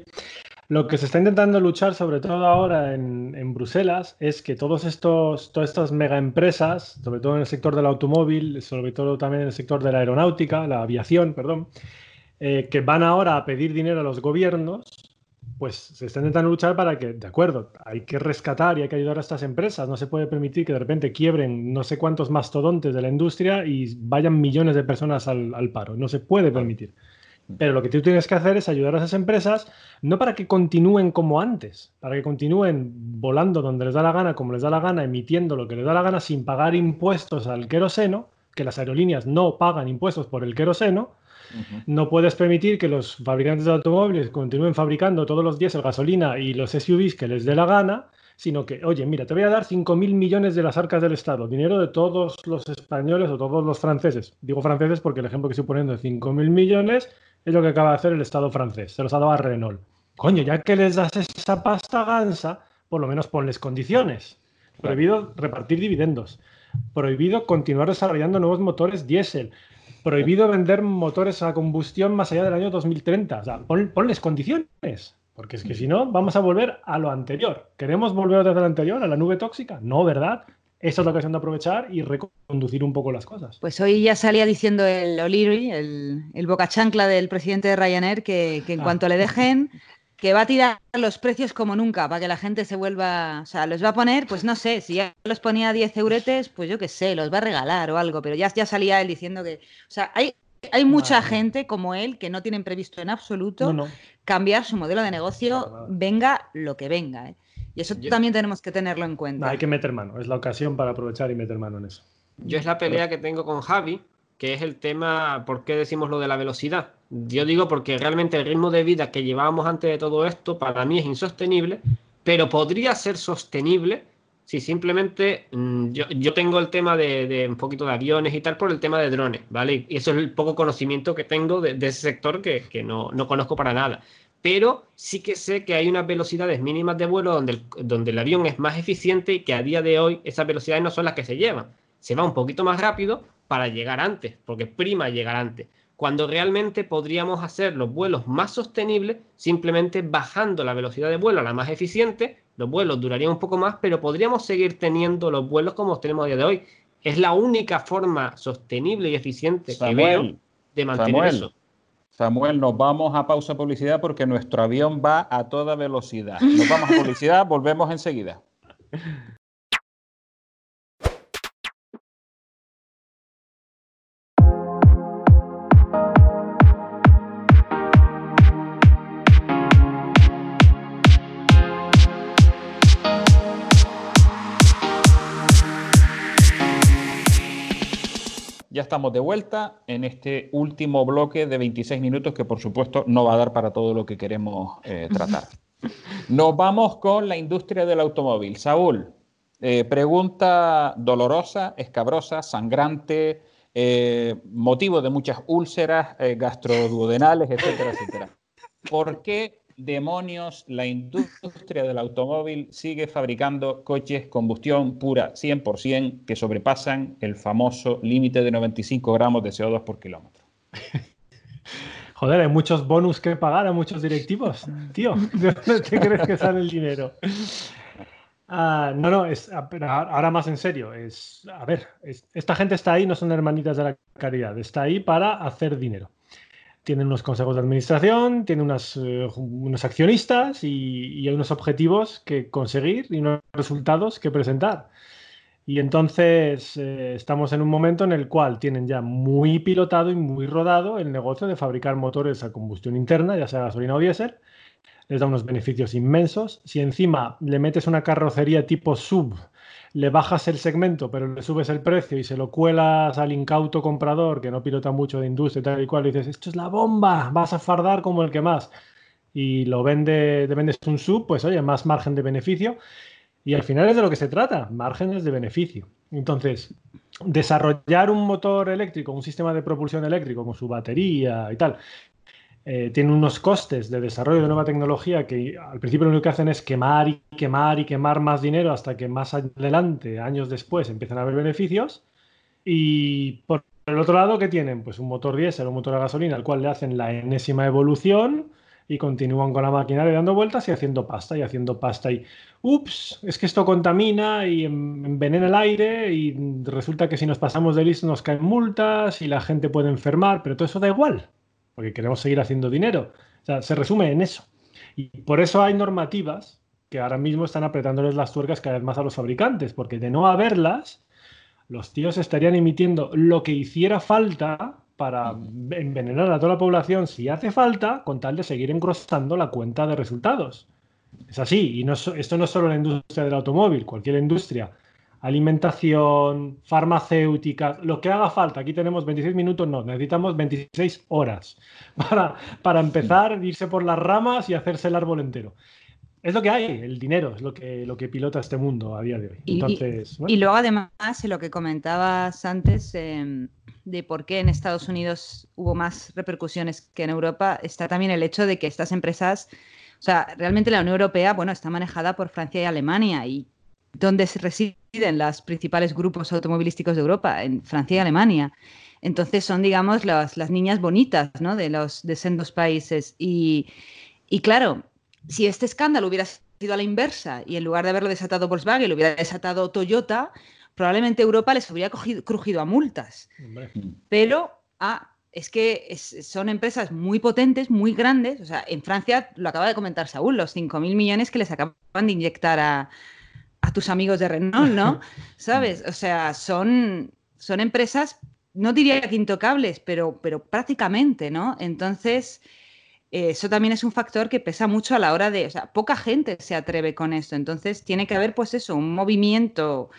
B: Lo que se está intentando luchar, sobre todo ahora en, Bruselas, es que todos estos, todas estas mega empresas, sobre todo en el sector del automóvil, sobre todo también en el sector de la aeronáutica, la aviación, perdón, eh, que van ahora a pedir dinero a los gobiernos, pues se está intentando luchar para que, de acuerdo, hay que rescatar y hay que ayudar a estas empresas. No se puede permitir que de repente quiebren no sé cuántos mastodontes de la industria y vayan millones de personas al, al paro. No se puede permitir. Pero lo que tú tienes que hacer es ayudar a esas empresas, no para que continúen como antes, para que continúen volando donde les da la gana, como les da la gana, emitiendo lo que les da la gana sin pagar impuestos al queroseno, que las aerolíneas no pagan impuestos por el queroseno, no puedes permitir que los fabricantes de automóviles continúen fabricando todos los días el gasolina y los SUVs que les dé la gana, sino que, oye, mira, te voy a dar 5.000 millones de las arcas del Estado, dinero de todos los españoles o todos los franceses. Digo franceses porque el ejemplo que estoy poniendo de 5.000 millones es lo que acaba de hacer el Estado francés, se los ha dado a Renault. Coño, ya que les das esa pasta gansa, por lo menos ponles condiciones. Prohibido repartir dividendos. Prohibido continuar desarrollando nuevos motores diésel prohibido vender motores a combustión más allá del año 2030. O sea, ponles condiciones. Porque es que si no, vamos a volver a lo anterior. ¿Queremos volver desde lo anterior, a la nube tóxica? No, ¿verdad? Esa es la ocasión de aprovechar y reconducir un poco las cosas.
E: Pues hoy ya salía diciendo el O'Leary, el, el boca chancla del presidente de Ryanair, que, en ah. cuanto le dejen que va a tirar los precios como nunca para que la gente se vuelva, o sea, los va a poner, pues no sé, si ya los ponía 10 euretes, pues yo qué sé, los va a regalar o algo, pero ya, ya salía él diciendo que, o sea, hay, hay mucha gente como él que no tienen previsto en absoluto cambiar su modelo de negocio, venga lo que venga. ¿eh? Y eso también tenemos que tenerlo en cuenta.
B: hay que meter mano, es la ocasión para aprovechar y meter mano en eso.
C: Yo es la pelea que tengo con Javi, que es el tema, ¿por qué decimos lo de la velocidad? Yo digo porque realmente el ritmo de vida que llevábamos antes de todo esto para mí es insostenible, pero podría ser sostenible si simplemente mm, yo, tengo el tema de, un poquito de aviones y tal por el tema de drones, ¿vale? Y eso es el poco conocimiento que tengo de, ese sector que, no, conozco para nada. Pero sí que sé que hay unas velocidades mínimas de vuelo donde donde el avión es más eficiente y que a día de hoy esas velocidades no son las que se llevan. Se va un poquito más rápido, para llegar antes, porque prima llegar antes, cuando realmente podríamos hacer los vuelos más sostenibles simplemente bajando la velocidad de vuelo a la más eficiente, los vuelos durarían un poco más, pero podríamos seguir teniendo los vuelos como tenemos a día de hoy. Es la única forma sostenible y eficiente que veo de mantener eso.
A: Samuel, nos vamos a pausa publicidad porque nuestro avión va a toda velocidad. Nos vamos a *laughs* publicidad, volvemos enseguida. Ya estamos de vuelta en este último bloque de 26 minutos que por supuesto no va a dar para todo lo que queremos eh, tratar. Nos vamos con la industria del automóvil. Saúl, eh, pregunta dolorosa, escabrosa, sangrante, eh, motivo de muchas úlceras gastroduodenales, etcétera, etcétera. ¿Por qué demonios la industria del automóvil sigue fabricando coches combustión pura 100% que sobrepasan el famoso límite de 95 gramos de CO2 por kilómetro? *laughs*
B: Joder, hay muchos bonus que pagar a muchos directivos, tío. *laughs* ¿De dónde te crees que sale el dinero? Ah, no, no, es, ahora más en serio. Es, a ver, esta gente está ahí, no son hermanitas de la caridad, está ahí para hacer dinero tienen unos consejos de administración, tienen eh, unos accionistas y, hay unos objetivos que conseguir y unos resultados que presentar. Y entonces eh, estamos en un momento en el cual tienen ya muy pilotado y muy rodado el negocio de fabricar motores a combustión interna, ya sea gasolina o diésel. Les da unos beneficios inmensos. Si encima le metes una carrocería tipo sub le bajas el segmento, pero le subes el precio y se lo cuelas al incauto comprador que no pilota mucho de industria y tal y cual, y dices, esto es la bomba, vas a fardar como el que más. Y lo vende, te vendes un sub, pues oye, más margen de beneficio. Y al final es de lo que se trata, márgenes de beneficio. Entonces, desarrollar un motor eléctrico, un sistema de propulsión eléctrico con su batería y tal, eh, tiene unos costes de desarrollo de nueva tecnología que al principio lo único que hacen es quemar y quemar y quemar más dinero hasta que más adelante, años después, empiezan a haber beneficios. Y por el otro lado, ¿qué tienen? Pues un motor diésel o un motor a gasolina al cual le hacen la enésima evolución, y continúan con la maquinaria dando vueltas y haciendo pasta y haciendo pasta y ups, es que esto contamina y envenena el aire y resulta que si nos pasamos de listo nos caen multas y la gente puede enfermar, pero todo eso da igual, porque queremos seguir haciendo dinero. O sea, se resume en eso. Y por eso hay normativas que ahora mismo están apretándoles las tuercas cada vez más a los fabricantes, porque de no haberlas, los tíos estarían emitiendo lo que hiciera falta para envenenar a toda la población si hace falta, con tal de seguir engrosando la cuenta de resultados. Es así, y no, esto no es solo la industria del automóvil, cualquier industria. Alimentación, farmacéutica, lo que haga falta. Aquí tenemos 26 minutos, no, necesitamos 26 horas *laughs* para, para empezar, irse por las ramas y hacerse el árbol entero es lo que hay, el dinero es lo que, lo que pilota este mundo a día de hoy.
E: y, luego además, lo que comentabas antes em, de por qué en Estados Unidos hubo más repercusiones que en Europa, está también el hecho de que estas empresas, o sea, realmente la Unión Europea, bueno, está manejada por Francia y Alemania y donde se residen los principales grupos automovilísticos de Europa, en Francia y Alemania. Entonces son, digamos, las, las niñas bonitas ¿no? de los de sendos países. Y, y claro, si este escándalo hubiera sido a la inversa y en lugar de haberlo desatado Volkswagen, lo hubiera desatado Toyota, probablemente Europa les habría crujido a multas. Pero, ah, es que son empresas muy potentes, muy grandes. O sea, en Francia, lo acaba de comentar Saúl, los 5.000 millones que les acaban de inyectar a, tus amigos de Renault, ¿no? *laughs* ¿Sabes? O sea, son, son empresas, no diría que intocables, pero, pero prácticamente, ¿no? Entonces, eso también es un factor que pesa mucho a la hora de, o sea, poca gente se atreve con esto, entonces tiene que haber pues eso, un movimiento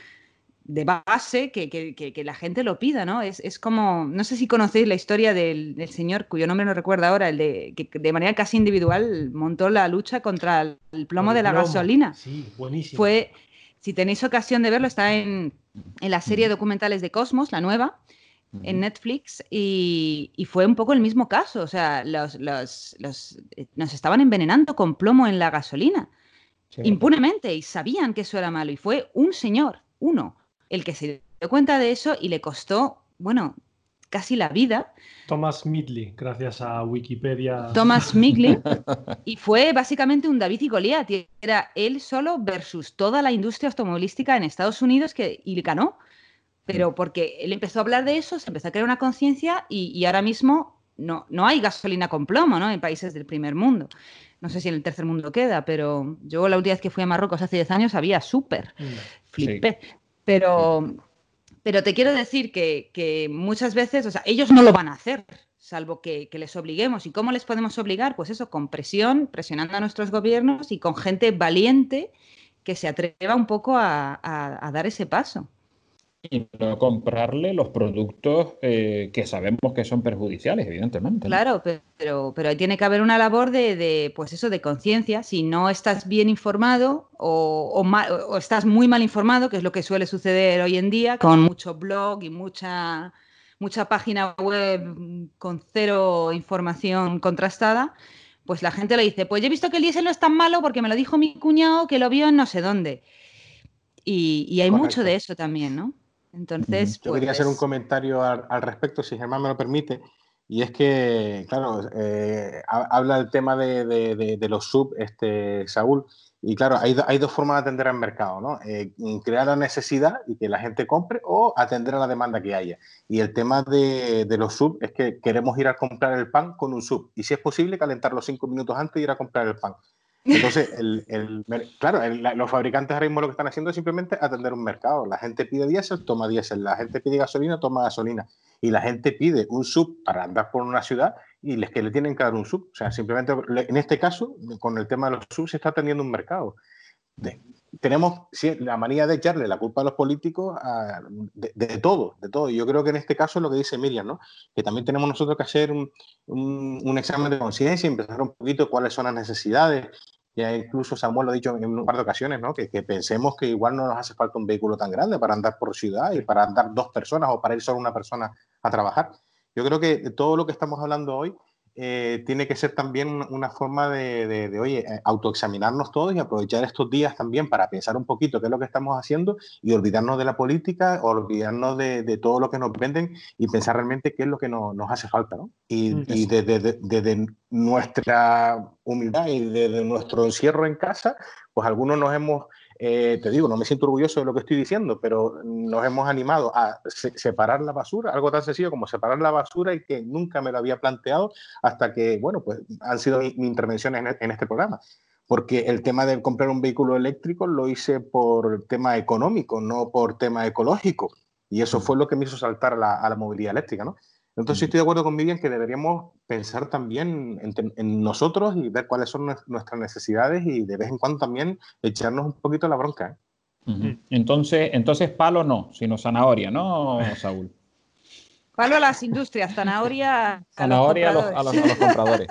E: de base que, la gente lo pida, ¿no? Es, como, no sé si conocéis la historia del, señor, cuyo nombre no recuerdo ahora, el de que de manera casi individual montó la lucha contra el, plomo de la gasolina.
B: Sí, buenísimo.
E: Fue, si tenéis ocasión de verlo, está en, en la serie de documentales de Cosmos, la nueva, en Netflix y, fue un poco el mismo caso. O sea, los, eh, nos estaban envenenando con plomo en la gasolina impunemente y sabían que eso era malo. Y fue un señor, uno, el que se dio cuenta de eso y le costó, bueno, casi la vida.
B: Thomas Midley, gracias a Wikipedia.
E: Thomas Midley. *laughs* y fue básicamente un David y Goliat. Era él solo versus toda la industria automovilística en Estados Unidos que, y ganó pero porque él empezó a hablar de eso, se empezó a crear una conciencia y, ahora mismo no, no hay gasolina con plomo ¿no? en países del primer mundo. No sé si en el tercer mundo queda, pero yo la última vez que fui a Marruecos hace 10 años había súper. Mm, Flipé. Pero, pero te quiero decir que, muchas veces, o sea, ellos no lo van a hacer, salvo que, les obliguemos. ¿Y cómo les podemos obligar? Pues eso, con presión, presionando a nuestros gobiernos y con gente valiente que se atreva un poco a dar ese paso
A: y no comprarle los productos eh, que sabemos que son perjudiciales, evidentemente.
E: Claro, pero, pero tiene que haber una labor de, pues eso, de conciencia. Si no estás bien informado o, o, estás muy mal informado, que es lo que suele suceder hoy en día, con mucho blog y mucha, mucha página web con cero información contrastada, pues la gente le dice, pues yo he visto que el diésel no es tan malo porque me lo dijo mi cuñado que lo vio en no sé dónde. Y, hay mucho de eso también, ¿no? Entonces,
D: Yo quería hacer un pues comentario al, respecto, si Germán me lo permite, y es que, claro, eh, habla del tema de, los sub, este, Saúl, y claro, hay, hay, dos formas de atender al mercado, ¿no? Eh, crear la necesidad y que la gente compre o atender a la demanda que haya. Y el tema de, los sub es que queremos ir a comprar el pan con un sub, y si es posible, calentarlo cinco minutos antes de ir a comprar el pan. Entonces, el, claro, los fabricantes ahora mismo lo que están haciendo es simplemente atender un mercado. La gente pide diésel, toma diésel. La gente pide gasolina, toma gasolina. Y la gente pide un sub para andar por una ciudad y les que le tienen que dar un sub. O sea, simplemente, en este caso, con el tema de los subs, se está atendiendo un mercado tenemos la manía de echarle la culpa a los políticos de, todo, de todo. Y yo creo que en este caso es lo que dice Miriam, ¿no? Que también tenemos nosotros que hacer un, examen de conciencia y empezar un poquito cuáles son las necesidades. Ya incluso Samuel lo ha dicho en un par de ocasiones, ¿no? Que, pensemos que igual no nos hace falta un vehículo tan grande para andar por ciudad y para andar dos personas o para ir solo una persona a trabajar. Yo creo que todo lo que estamos hablando hoy eh, tiene que ser también una forma de, oye, eh, autoexaminarnos todos y aprovechar estos días también para pensar un poquito qué es lo que estamos haciendo y olvidarnos de la política, olvidarnos de, todo lo que nos venden y pensar realmente qué es lo que nos hace falta, ¿no? Y, mm, desde, nuestra humildad y desde nuestro encierro en casa, pues algunos nos hemos eh, te digo, no me siento orgulloso de lo que estoy diciendo, pero nos hemos animado a separar la basura, algo tan sencillo como separar la basura y que nunca me lo había planteado hasta que, bueno, pues han sido mis intervenciones e, en, este programa. Porque el tema de comprar un vehículo eléctrico lo hice por tema económico, no por tema ecológico. Y eso fue lo que me hizo saltar a la movilidad eléctrica, ¿no? Entonces estoy de acuerdo con Vivian que deberíamos pensar también en, nosotros y ver cuáles son nuestras necesidades y de vez en cuando también echarnos un poquito la bronca.
A: ¿eh? Entonces, entonces palo no, sino zanahoria, ¿no, Saúl?
E: Palo a las industrias, zanahoria
A: a los, compradores.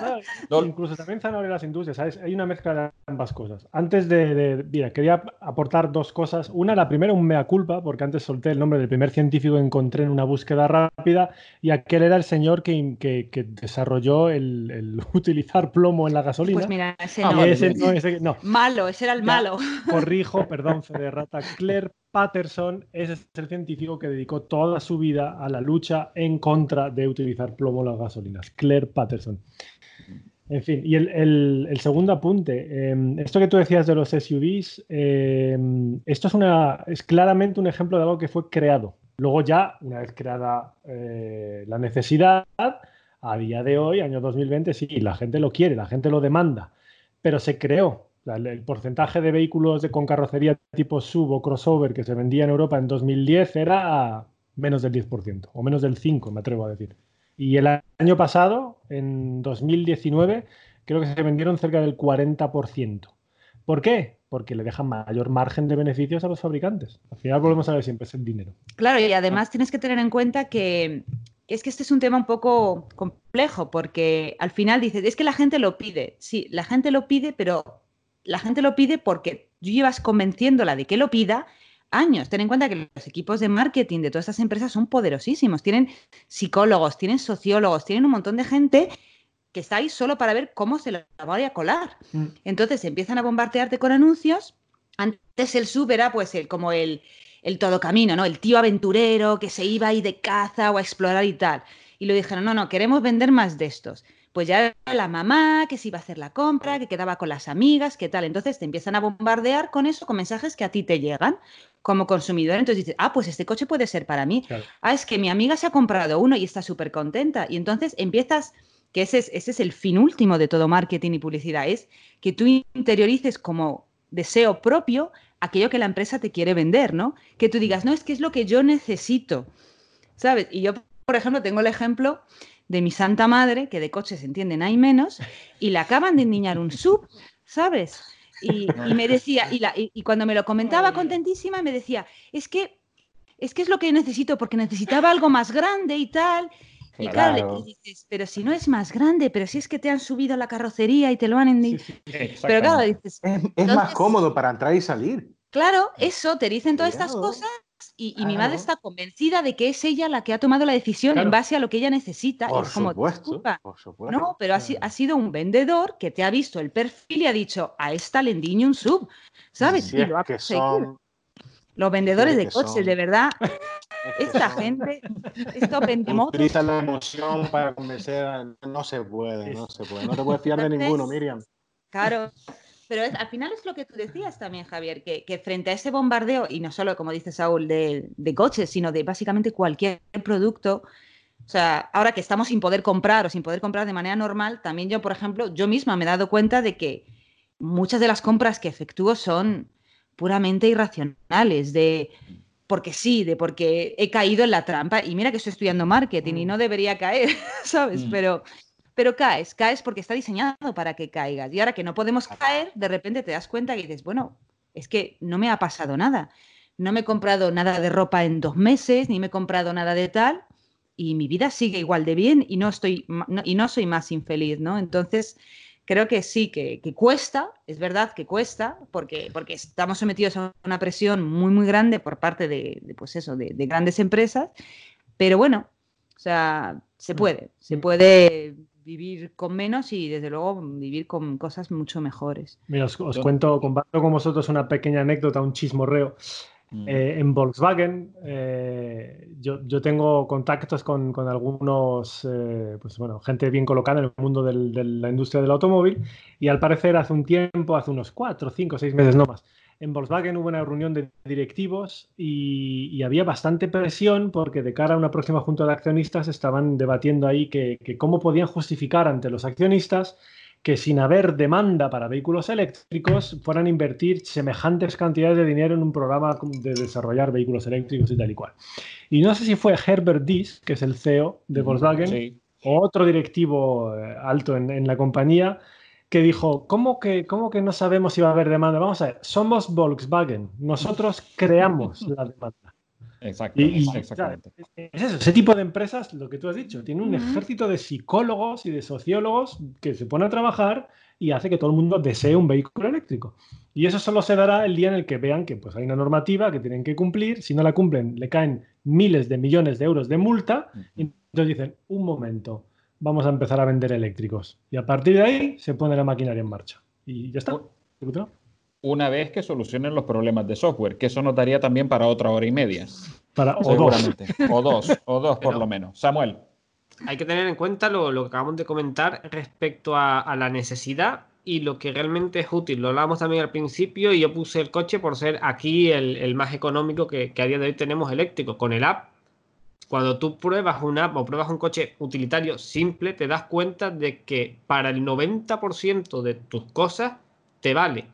B: incluso también zanahoria a las industrias, ¿sabes? Hay una mezcla de ambas cosas. Antes de, mira, quería aportar dos cosas. Una, la primera, un mea culpa, porque antes solté el nombre del primer científico que encontré en una búsqueda rápida y aquel era el señor que, que, desarrolló el, *laughs* utilizar plomo en la gasolina.
E: Pues mira, ese no.
B: Ese, no, ese, no.
E: Malo, ese era el malo.
B: Corrijo, perdón, Federrata. Claire Patterson es el científico que dedicó toda su vida a la lucha en contra de utilizar plomo en las gasolinas. Claire Patterson. En fin, y el, segundo apunte, em, esto que tú decías de los SUVs, em, esto es, una, es claramente un ejemplo de algo que fue creado. Luego ya, una vez creada eh, la necesidad, a día de hoy, año 2020, sí, la gente lo quiere, la gente lo demanda, pero se creó el porcentaje de vehículos de, con carrocería tipo sub o crossover que se vendía en Europa en 2010 era menos del 10%, o menos del 5%, me atrevo a decir. Y el año pasado, en 2019, creo que se vendieron cerca del 40%. ¿Por qué? Porque le dejan mayor margen de beneficios a los fabricantes. Al final volvemos a ver siempre es el dinero.
E: Claro, y además tienes que tener en cuenta que es que este es un tema un poco complejo, porque al final dices, es que la gente lo pide. Sí, la gente lo pide, pero la gente lo pide porque tú llevas convenciéndola de que lo pida años. Ten en cuenta que los equipos de marketing de todas estas empresas son poderosísimos. Tienen psicólogos, tienen sociólogos, tienen un montón de gente que está ahí solo para ver cómo se la va a colar. Mm. Entonces empiezan a bombardearte con anuncios. Antes el sub era pues el, como el, el todo camino, ¿no? El tío aventurero que se iba ahí de caza o a explorar y tal. Y lo dijeron, no, no, queremos vender más de estos pues ya la mamá que se iba a hacer la compra, que quedaba con las amigas, qué tal. Entonces te empiezan a bombardear con eso, con mensajes que a ti te llegan como consumidor. Entonces dices, ah, pues este coche puede ser para mí. Ah, es que mi amiga se ha comprado uno y está súper contenta. Y entonces empiezas, que ese es, ese es el fin último de todo marketing y publicidad, es que tú interiorices como deseo propio aquello que la empresa te quiere vender, ¿no? Que tú digas, no, es que es lo que yo necesito, ¿sabes? Y yo, por ejemplo, tengo el ejemplo de mi santa madre, que de coches entienden hay menos, y le acaban de endiñar un sub, ¿sabes? Y, me decía, y, cuando me lo comentaba contentísima, me decía, es que, es que es lo que necesito, porque necesitaba algo más grande y tal. Y claro, le dices, pero si no es más grande, pero si es que te han subido la carrocería y te lo han endiñado. pero claro, dices.
D: Es, más cómodo para entrar y salir.
E: Claro, eso, te dicen todas estas cosas y, mi madre está convencida de que es ella la que ha tomado la decisión en base a lo que ella necesita.
D: Por
E: es como,
D: supuesto,
E: No, pero ha, sido un vendedor que te ha visto el perfil y ha dicho, a esta le endiño un sub, ¿sabes? y lo ha Los vendedores de coches, de verdad, *laughs* esta gente, esto vendemos.
D: Utiliza la emoción para convencer, no se puede, no se puede, no te puedes fiar de ninguno, Miriam.
E: Claro, pero al final es lo que tú decías también, Javier, que, frente a ese bombardeo, y no solo, como dice Saúl, de, coches, sino de básicamente cualquier producto, o sea, ahora que estamos sin poder comprar o sin poder comprar de manera normal, también yo, por ejemplo, yo misma me he dado cuenta de que muchas de las compras que efectúo son puramente irracionales, de porque sí, de porque he caído en la trampa. Y mira que estoy estudiando marketing y mm. no debería caer, *laughs* ¿sabes? Mm. Pero pero caes, caes porque está diseñado para que caigas. Y ahora que no podemos caer, de repente te das cuenta y dices, bueno, es que no me ha pasado nada. No me he comprado nada de ropa en dos meses, ni me he comprado nada de tal, y mi vida sigue igual de bien y no, estoy, y no soy más infeliz, ¿no? Entonces, creo que sí, que, cuesta, es verdad que cuesta, porque, porque estamos sometidos a una presión muy, muy grande por parte de, pues eso, de, de grandes empresas, pero bueno, o sea, se mm. puede, se puede vivir con menos y desde luego vivir con cosas mucho mejores.
B: Mira, os, cuento, comparto con vosotros una pequeña anécdota, un chismorreo. Mm. Eh, en Volkswagen eh, yo, yo, tengo contactos con, con algunos, eh, pues bueno, gente bien colocada en el mundo del, de la industria del automóvil y al parecer hace un tiempo, hace unos cuatro, cinco, seis meses no más, en Volkswagen hubo una reunión de directivos y, había bastante presión porque de cara a una próxima junta de accionistas estaban debatiendo ahí que, cómo podían justificar ante los accionistas que sin haber demanda para vehículos eléctricos fueran a invertir semejantes cantidades de dinero en un programa de desarrollar vehículos eléctricos y tal y cual. Y no sé si fue Herbert Diess, que es el CEO de Volkswagen, o otro directivo eh, alto en la compañía, que dijo, ¿cómo que, ¿cómo que no sabemos si va a haber demanda? Vamos a ver, somos Volkswagen, nosotros *laughs* creamos la demanda.
A: Exacto, exactamente.
B: Es eso, ese tipo de empresas, lo que tú has dicho, tiene un ejército de psicólogos y de sociólogos que se pone a trabajar y hace que todo el mundo desee un vehículo eléctrico. Y eso solo se dará el día en el que vean que pues, hay una normativa que tienen que cumplir, si no la cumplen le caen miles de millones de euros de multa, y entonces dicen, un momento, vamos a empezar a vender eléctricos. Y a partir de ahí se pone la maquinaria en marcha. Y ya está.
A: Una vez que solucionen los problemas de software, que eso notaría también para otra hora y media.
B: Para, o dos.
A: O dos, o dos por lo menos. Samuel.
C: Hay que tener en cuenta lo, que acabamos de comentar respecto a, la necesidad y lo que realmente es útil. Lo hablábamos también al principio y yo puse el coche por ser aquí el, más económico que, que, a día de hoy tenemos eléctrico. Con el app cuando tú pruebas una o pruebas un coche utilitario simple, te das cuenta de que para el 90% de tus cosas te vale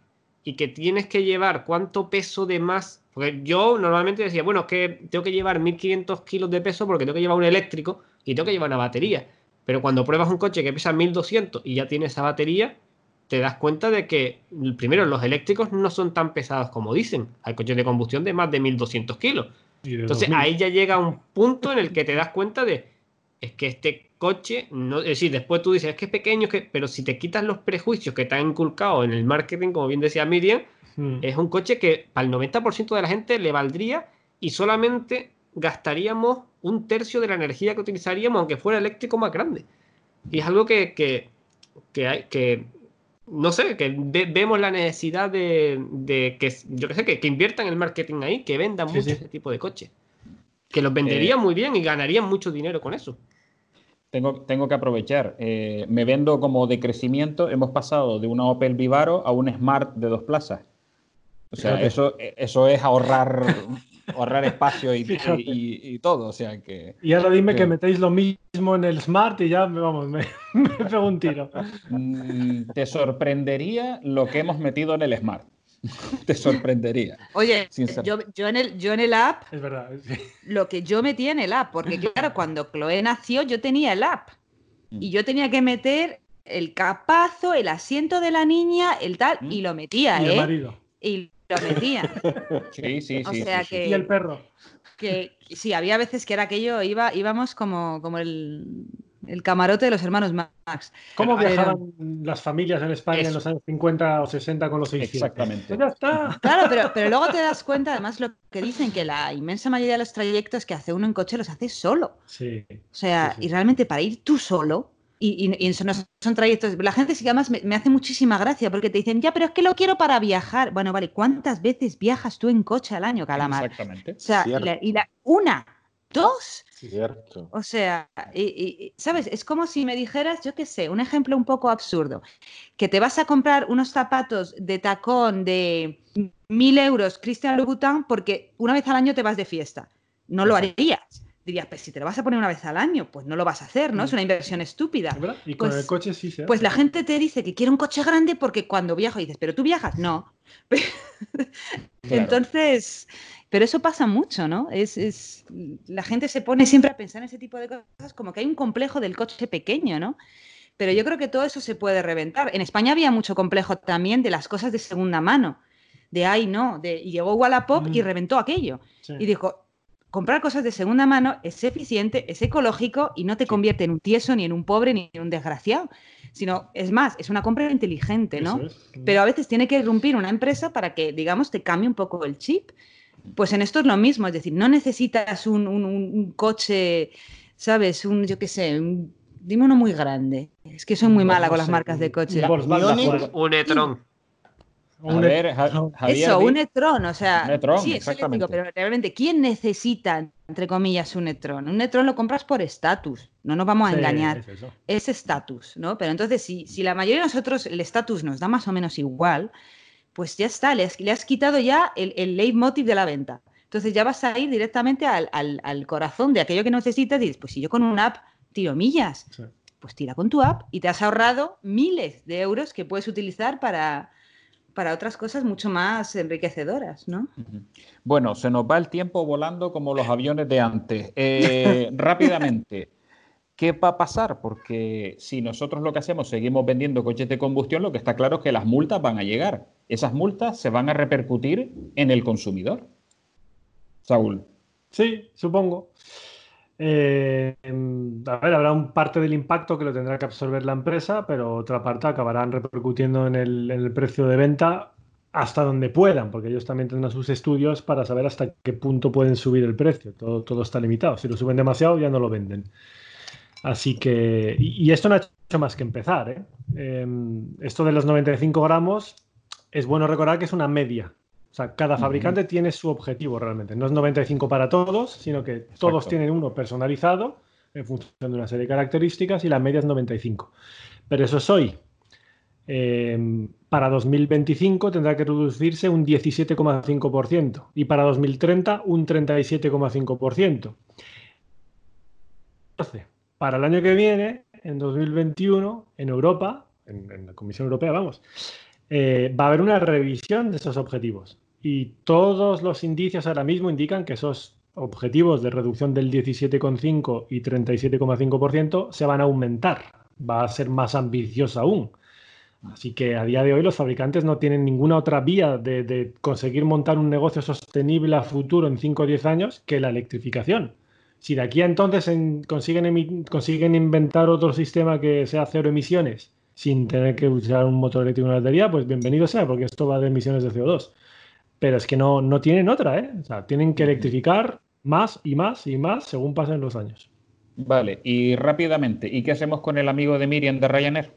C: y que tienes que llevar cuánto peso de más. Porque yo normalmente decía, bueno, es que tengo que llevar 1500 kilos de peso porque tengo que llevar un eléctrico y tengo que llevar una batería. Pero cuando pruebas un coche que pesa 1200 y ya tiene esa batería, te das cuenta de que, primero, los eléctricos no son tan pesados como dicen. Hay coches de combustión de más de 1200 kilos. Entonces ahí ya llega un punto en el que te das cuenta de, es que este coche, no, es decir, después tú dices, es que es pequeño, que, pero si te quitas los prejuicios que te han inculcado en el marketing, como bien decía Miriam, hmm. es un coche que para el 90% de la gente le valdría y solamente gastaríamos un tercio de la energía que utilizaríamos aunque fuera eléctrico más grande. Y es algo que, que, que, hay, que no sé, que vemos la necesidad de, que, yo que sé, que, inviertan en el marketing ahí, que vendan mucho ese tipo de coches. Que los venderían eh, muy bien y ganarían mucho dinero con eso.
A: Tengo, tengo que aprovechar. Eh, me vendo como de crecimiento. Hemos pasado de una Opel Vivaro a un Smart de dos plazas. O sea, eso, eso es ahorrar *laughs* ahorrar espacio y, todo. O sea que.
B: Y ahora dime que... metéis lo mismo en el Smart y ya vamos, me, *laughs* me pego un tiro.
A: Mm, te sorprendería lo que hemos metido en el Smart. *laughs* Te sorprendería.
E: Oye, yo, en el, yo en el app,
B: es verdad,
E: lo que yo metí en el app, porque claro, cuando Chloe nació yo tenía el app mm. y yo tenía que meter el capazo, el asiento de la niña, el tal, y lo metía,
B: y
E: ¿eh?
B: marido.
E: Y lo metía. *laughs*
A: Sí, sí, sí.
B: y el perro.
E: Que sí, había veces que era aquello, iba, íbamos como, como el, camarote de los hermanos Max.
B: ¿Cómo viajaban las familias en España en los años 50 o 60 con los 600?
A: Exactamente.
B: Pues ya está. *laughs*
E: Claro, pero, pero luego te das cuenta, además, lo que dicen, que la inmensa mayoría de los trayectos que hace uno en coche los hace solo.
B: Sí. O
E: sea, y realmente para ir tú solo, y, y, eso no son trayectos. La gente sí que además me, hace muchísima gracia porque te dicen, ya, pero es que lo quiero para viajar. Bueno, vale, ¿cuántas veces viajas tú en coche al año, Calamar?
A: Exactamente.
E: O sea, y la, una, dos.
D: Cierto.
E: O sea, y, ¿sabes? Es como si me dijeras, yo qué sé, un ejemplo un poco absurdo, que te vas a comprar unos zapatos de tacón de mil euros Christian Louboutin porque una vez al año te vas de fiesta. No lo harías dirías, pues si te lo vas a poner una vez al año, pues no lo vas a hacer, ¿no? Es una inversión estúpida.
B: Y con
E: pues
B: el coche sí se
E: Pues la gente te dice que quiere un coche grande porque cuando viajo dices, pero tú viajas, no. Entonces, pero eso pasa mucho, ¿no? Es, es, la gente se pone siempre a pensar en ese tipo de cosas como que hay un complejo del coche pequeño, ¿no? Pero yo creo que todo eso se puede reventar. En España había mucho complejo también de las cosas de segunda mano. De ay, no, de, y llegó Wallapop y mm. reventó aquello. Y dijo, comprar cosas de segunda mano es eficiente, es ecológico y no te convierte en un tieso, ni en un pobre, ni en un desgraciado. Sino, es más, es una compra inteligente, ¿no? Pero a veces tiene que irrumpir una empresa para que, digamos, te cambie un poco el chip. Pues en esto es lo mismo, es decir, no necesitas un, coche, ¿sabes? Un, yo qué sé, un Dime uno muy grande. Es que soy muy mala con las marcas de coches.
C: Un e-tron.
A: A ver,
E: Eso, un e-tron, o sea, sí, es eléctrico, pero realmente, ¿quién necesita, entre comillas, un e-tron? Un e-tron lo compras por estatus, no nos vamos a engañar. Es estatus, ¿no? Pero entonces, si, si la mayoría de nosotros el estatus nos da más o menos igual, pues ya está, le has, quitado ya el, el leitmotiv de la venta. Entonces ya vas a ir directamente al, corazón de aquello que necesitas y dices, pues si yo con una app tiro millas, pues tira con tu app y te has ahorrado miles de euros que puedes utilizar para, para otras cosas mucho más enriquecedoras, ¿no?
A: Bueno, se nos va el tiempo volando como los aviones de antes. Eh, *laughs* rápidamente, ¿qué va a pasar? Porque si nosotros lo que hacemos seguimos vendiendo coches de combustión, lo que está claro es que las multas van a llegar. Esas multas se van a repercutir en el consumidor. Saúl.
B: Sí, supongo. Eh, a ver, habrá un parte del impacto que lo tendrá que absorber la empresa, pero otra parte acabarán repercutiendo en el, precio de venta hasta donde puedan, porque ellos también tendrán sus estudios para saber hasta qué punto pueden subir el precio. Todo, todo está limitado. Si lo suben demasiado, ya no lo venden. Así que, y, esto no ha hecho más que empezar. ¿eh? Em, esto de los 95 gramos, es bueno recordar que es una media. O sea, cada fabricante tiene su objetivo realmente. No es 95 para todos, sino que todos tienen uno personalizado en función de una serie de características y la media es 95. Pero eso es hoy. Em, para 2025 tendrá que reducirse un 17,5% y para 2030 un 37,5%. Para el año que viene, en 2021, en Europa, en, la Comisión Europea, vamos, eh, va a haber una revisión de esos objetivos y todos los indicios ahora mismo indican que esos objetivos de reducción del 17,5 y 37,5% se van a aumentar, va a ser más ambicioso aún. Así que a día de hoy los fabricantes no tienen ninguna otra vía de, conseguir montar un negocio sostenible a futuro en 5 o 10 años que la electrificación. Si de aquí a entonces consiguen, consiguen inventar otro sistema que sea cero emisiones sin tener que usar un motor eléctrico y una batería, pues bienvenido sea, porque esto va de emisiones de CO2 pero es que no, no tienen otra, ¿eh? O sea, tienen que electrificar más y más y más según pasen los años.
A: Vale, y rápidamente, ¿y qué hacemos con el amigo de Miriam de Ryanair?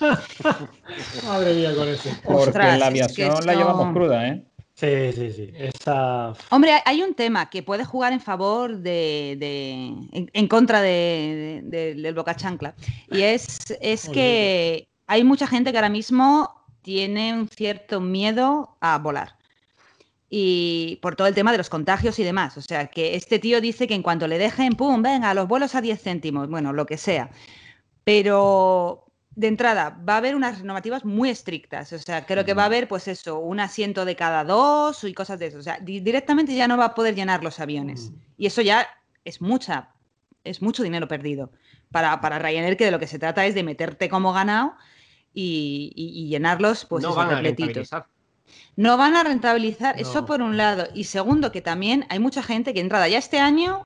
A: *laughs*
B: Madre mía con eso.
A: Porque la aviación la llevamos cruda, ¿eh?
B: Sí, sí, sí.
E: Hombre, hay un tema que puede jugar en favor de. en, contra de, del Boca Chancla. Y es, es que hay mucha gente que ahora mismo tiene un cierto miedo a volar. Y por todo el tema de los contagios y demás. O sea, que este tío dice que en cuanto le dejen, ¡pum! Venga, los vuelos a 10 céntimos, bueno, lo que sea. Pero de entrada, va a haber unas normativas muy estrictas. O sea, creo que va a haber, pues eso, un asiento de cada dos y cosas de eso. O sea, directamente ya no va a poder llenar los aviones. Y eso ya es mucha, es mucho dinero perdido. Para, para Ryanair, que de lo que se trata es de meterte como ganado y, llenarlos pues
C: no van a rentabilizar.
E: No van a rentabilizar, eso por un lado. Y segundo, que también hay mucha gente que entrada ya este año,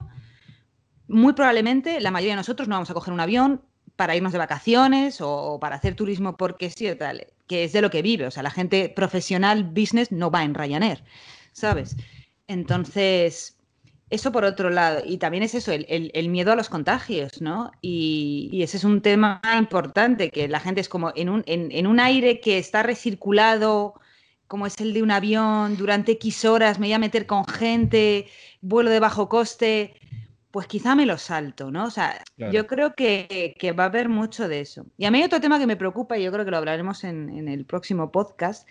E: muy probablemente la mayoría de nosotros no vamos a coger un avión para irnos de vacaciones o, para hacer turismo porque sí o tal, que es de lo que vive. O sea, la gente profesional, business, no va en Ryanair, ¿sabes? Entonces, eso por otro lado. Y también es eso, el, miedo a los contagios, ¿no? Y, ese es un tema importante, que la gente es como en un, en, un aire que está recirculado, como es el de un avión, durante X horas me voy a meter con gente, vuelo de bajo coste, pues quizá me lo salto, ¿no? O sea, yo creo que, va a haber mucho de eso. Y a mí hay otro tema que me preocupa, y yo creo que lo hablaremos en, el próximo podcast,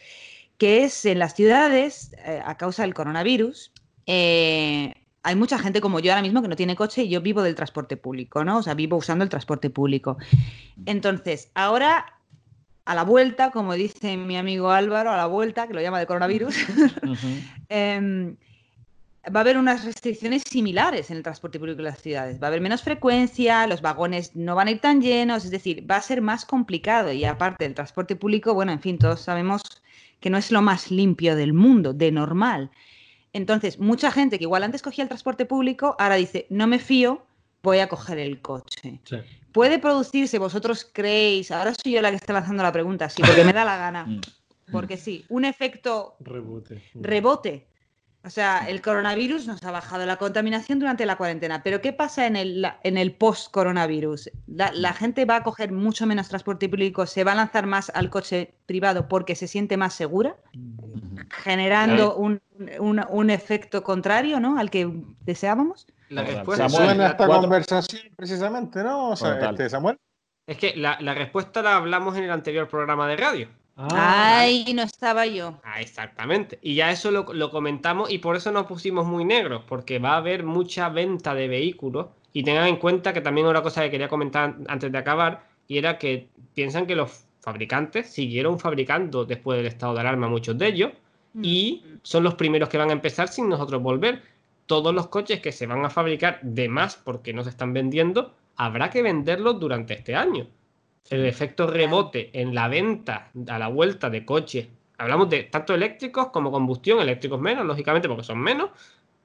E: que es en las ciudades, eh, a causa del coronavirus, eh, hay mucha gente como yo ahora mismo que no tiene coche y yo vivo del transporte público, ¿no? O sea, vivo usando el transporte público. Entonces, ahora a la vuelta, como dice mi amigo Álvaro, a la vuelta, que lo llama de coronavirus, *laughs* em, va a haber unas restricciones similares en el transporte público de las ciudades. Va a haber menos frecuencia, los vagones no van a ir tan llenos, es decir, va a ser más complicado. Y aparte del transporte público, bueno, en fin, todos sabemos que no es lo más limpio del mundo, de normal. Entonces, mucha gente que igual antes cogía el transporte público, ahora dice, no me fío, voy a coger el coche. Puede producirse, vosotros creéis, ahora soy yo la que está lanzando la pregunta, sí, porque me da la gana. *laughs* Mm. Porque sí, un efecto
B: rebote.
E: rebote O sea, el coronavirus nos ha bajado la contaminación durante la cuarentena, pero ¿qué pasa en el, en el post-coronavirus? La, gente va a coger mucho menos transporte público, se va a lanzar más al coche privado porque se siente más segura, generando un, un, efecto contrario ¿no? al que deseábamos.
D: La respuesta Samuel, esta conversación precisamente, ¿no? O sea, este, Samuel.
C: Es que la, la respuesta la hablamos en el anterior programa de radio.
E: Ah, Ay, no estaba yo.
C: Ah, exactamente. Y ya eso lo, comentamos y por eso nos pusimos muy negros, porque va a haber mucha venta de vehículos. Y tengan en cuenta que también una cosa que quería comentar antes de acabar, y era que piensan que los fabricantes siguieron fabricando después del estado de alarma muchos de ellos, mm. y son los primeros que van a empezar sin nosotros volver. Todos los coches que se van a fabricar de más porque no se están vendiendo, habrá que venderlos durante este año el efecto rebote en la venta a la vuelta de coches. Hablamos de tanto eléctricos como combustión, eléctricos menos, lógicamente, porque son menos,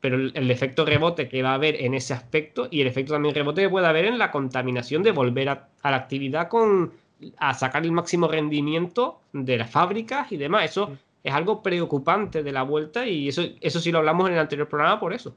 C: pero el, efecto rebote que va a haber en ese aspecto y el efecto también rebote que puede haber en la contaminación de volver a, la actividad con a sacar el máximo rendimiento de las fábricas y demás. Eso es algo preocupante de la vuelta y eso, eso sí lo hablamos en el anterior programa por eso.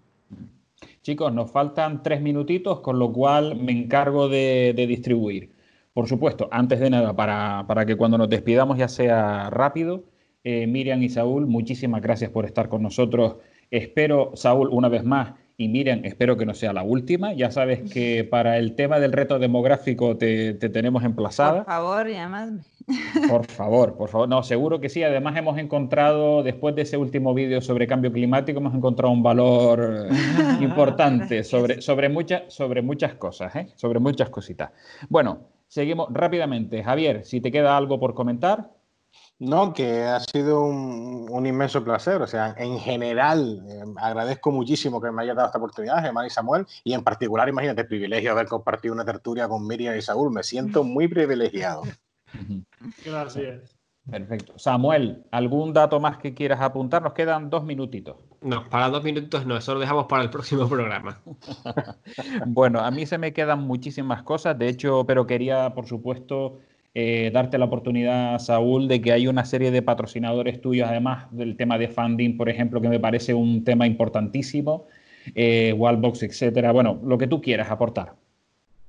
A: Chicos, nos faltan tres minutitos, con lo cual me encargo de distribuir. Por supuesto, antes de nada, para, que cuando nos despidamos ya sea rápido, eh, Miriam y Saúl, muchísimas gracias por estar con nosotros. Espero, Saúl, una vez más, y Miriam, espero que no sea la última. Ya sabes que *laughs* para el tema del reto demográfico te, tenemos emplazada.
E: Por favor, llamadme. *laughs*
A: Por favor, por favor. No, seguro que sí. Además hemos encontrado, después de ese último vídeo sobre cambio climático, hemos encontrado un valor *laughs* importante sobre, sobre, muchas, sobre muchas cosas, ¿eh? sobre muchas cositas. Bueno, Seguimos rápidamente. Javier, si te queda algo por comentar.
D: No, que ha sido un, inmenso placer. O sea, en general, eh, agradezco muchísimo que me haya dado esta oportunidad, Germán y Samuel, y en particular, imagínate, el privilegio de haber compartido una tertulia con Miriam y Saúl. Me siento *laughs* muy privilegiado.
B: Gracias.
A: Perfecto. Samuel, ¿algún dato más que quieras apuntar? Nos quedan dos minutitos.
C: No, para dos minutos no, eso lo dejamos para el próximo *laughs* programa. *laughs*
A: bueno, a mí se me quedan muchísimas cosas, de hecho, pero quería, por supuesto, eh, darte la oportunidad, Saúl, de que hay una serie de patrocinadores tuyos, además del tema de funding, por ejemplo, que me parece un tema importantísimo, eh, Wallbox, etcétera. Bueno, lo que tú quieras aportar.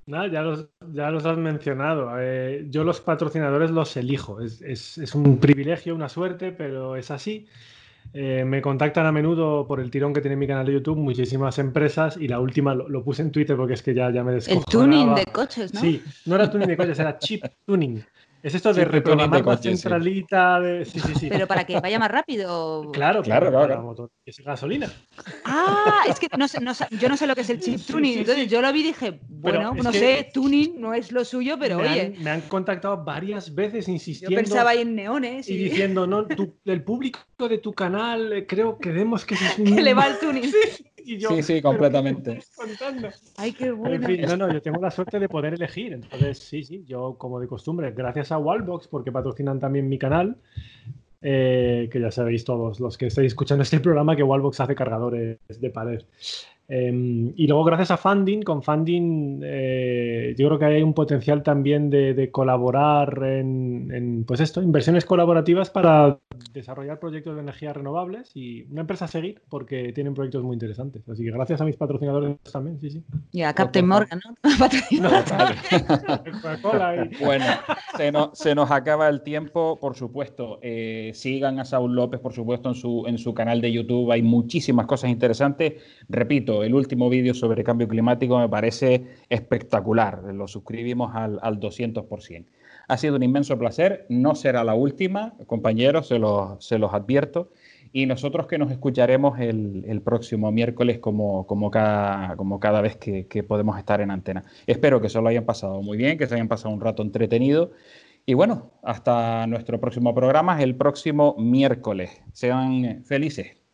B: Nada, ya los, ya los has mencionado. Eh, yo los patrocinadores los elijo. Es, es, un privilegio, una suerte, pero es así. Eh, me contactan a menudo por el tirón que tiene mi canal de YouTube muchísimas empresas y la última lo, puse en Twitter porque es que ya, ya me
E: descojonaba. El tuning de coches, ¿no?
B: Sí, no era tuning de coches, era chip tuning. Es esto de reprogramar la centralita de... Sí, sí, sí.
E: Pero para que vaya más rápido.
B: Claro, claro, claro. es gasolina.
E: Ah, es que no sé, no, yo no sé lo que es el chip tuning. Entonces yo lo vi y dije, bueno, no sé, tuning no es lo suyo, pero oye.
B: me han contado varias veces insistiendo.
E: Yo pensaba ahí en neones.
B: Y, diciendo, no, el público de tu canal, eh, creo que vemos que es *laughs*
E: un. Que le va el tuning. *laughs*
A: sí, sí, completamente. *laughs*
E: Ay, qué bueno.
B: no, no, yo tengo la suerte de poder elegir. Entonces, sí, sí, yo como de costumbre, gracias a Wallbox, porque patrocinan también mi canal, eh, que ya sabéis todos los que estáis escuchando este programa, que Wallbox hace cargadores de pared. Em, y luego, gracias a Funding, con Funding eh, yo creo que hay un potencial también de, colaborar en, pues esto, inversiones colaborativas para desarrollar proyectos de energías renovables y una empresa a seguir porque tienen proyectos muy interesantes. Así que gracias a mis patrocinadores también, sí, sí.
E: Y a Captain Morgan, ¿no? *laughs* *laughs*
A: bueno, se nos, se nos, acaba el tiempo, por supuesto. Eh, sigan a Saúl López, por supuesto, en su, en su canal de YouTube. Hay muchísimas cosas interesantes. Repito, el último vídeo sobre cambio climático me parece espectacular. Lo suscribimos al, 200%. Ha sido un inmenso placer. No será la última, compañeros, se los, se los advierto. Y nosotros que nos escucharemos el, próximo miércoles como, como, cada, como cada vez que, que, podemos estar en antena. Espero que se lo hayan pasado muy bien, que se hayan pasado un rato entretenido. Y bueno, hasta nuestro próximo programa, el próximo miércoles. Sean felices.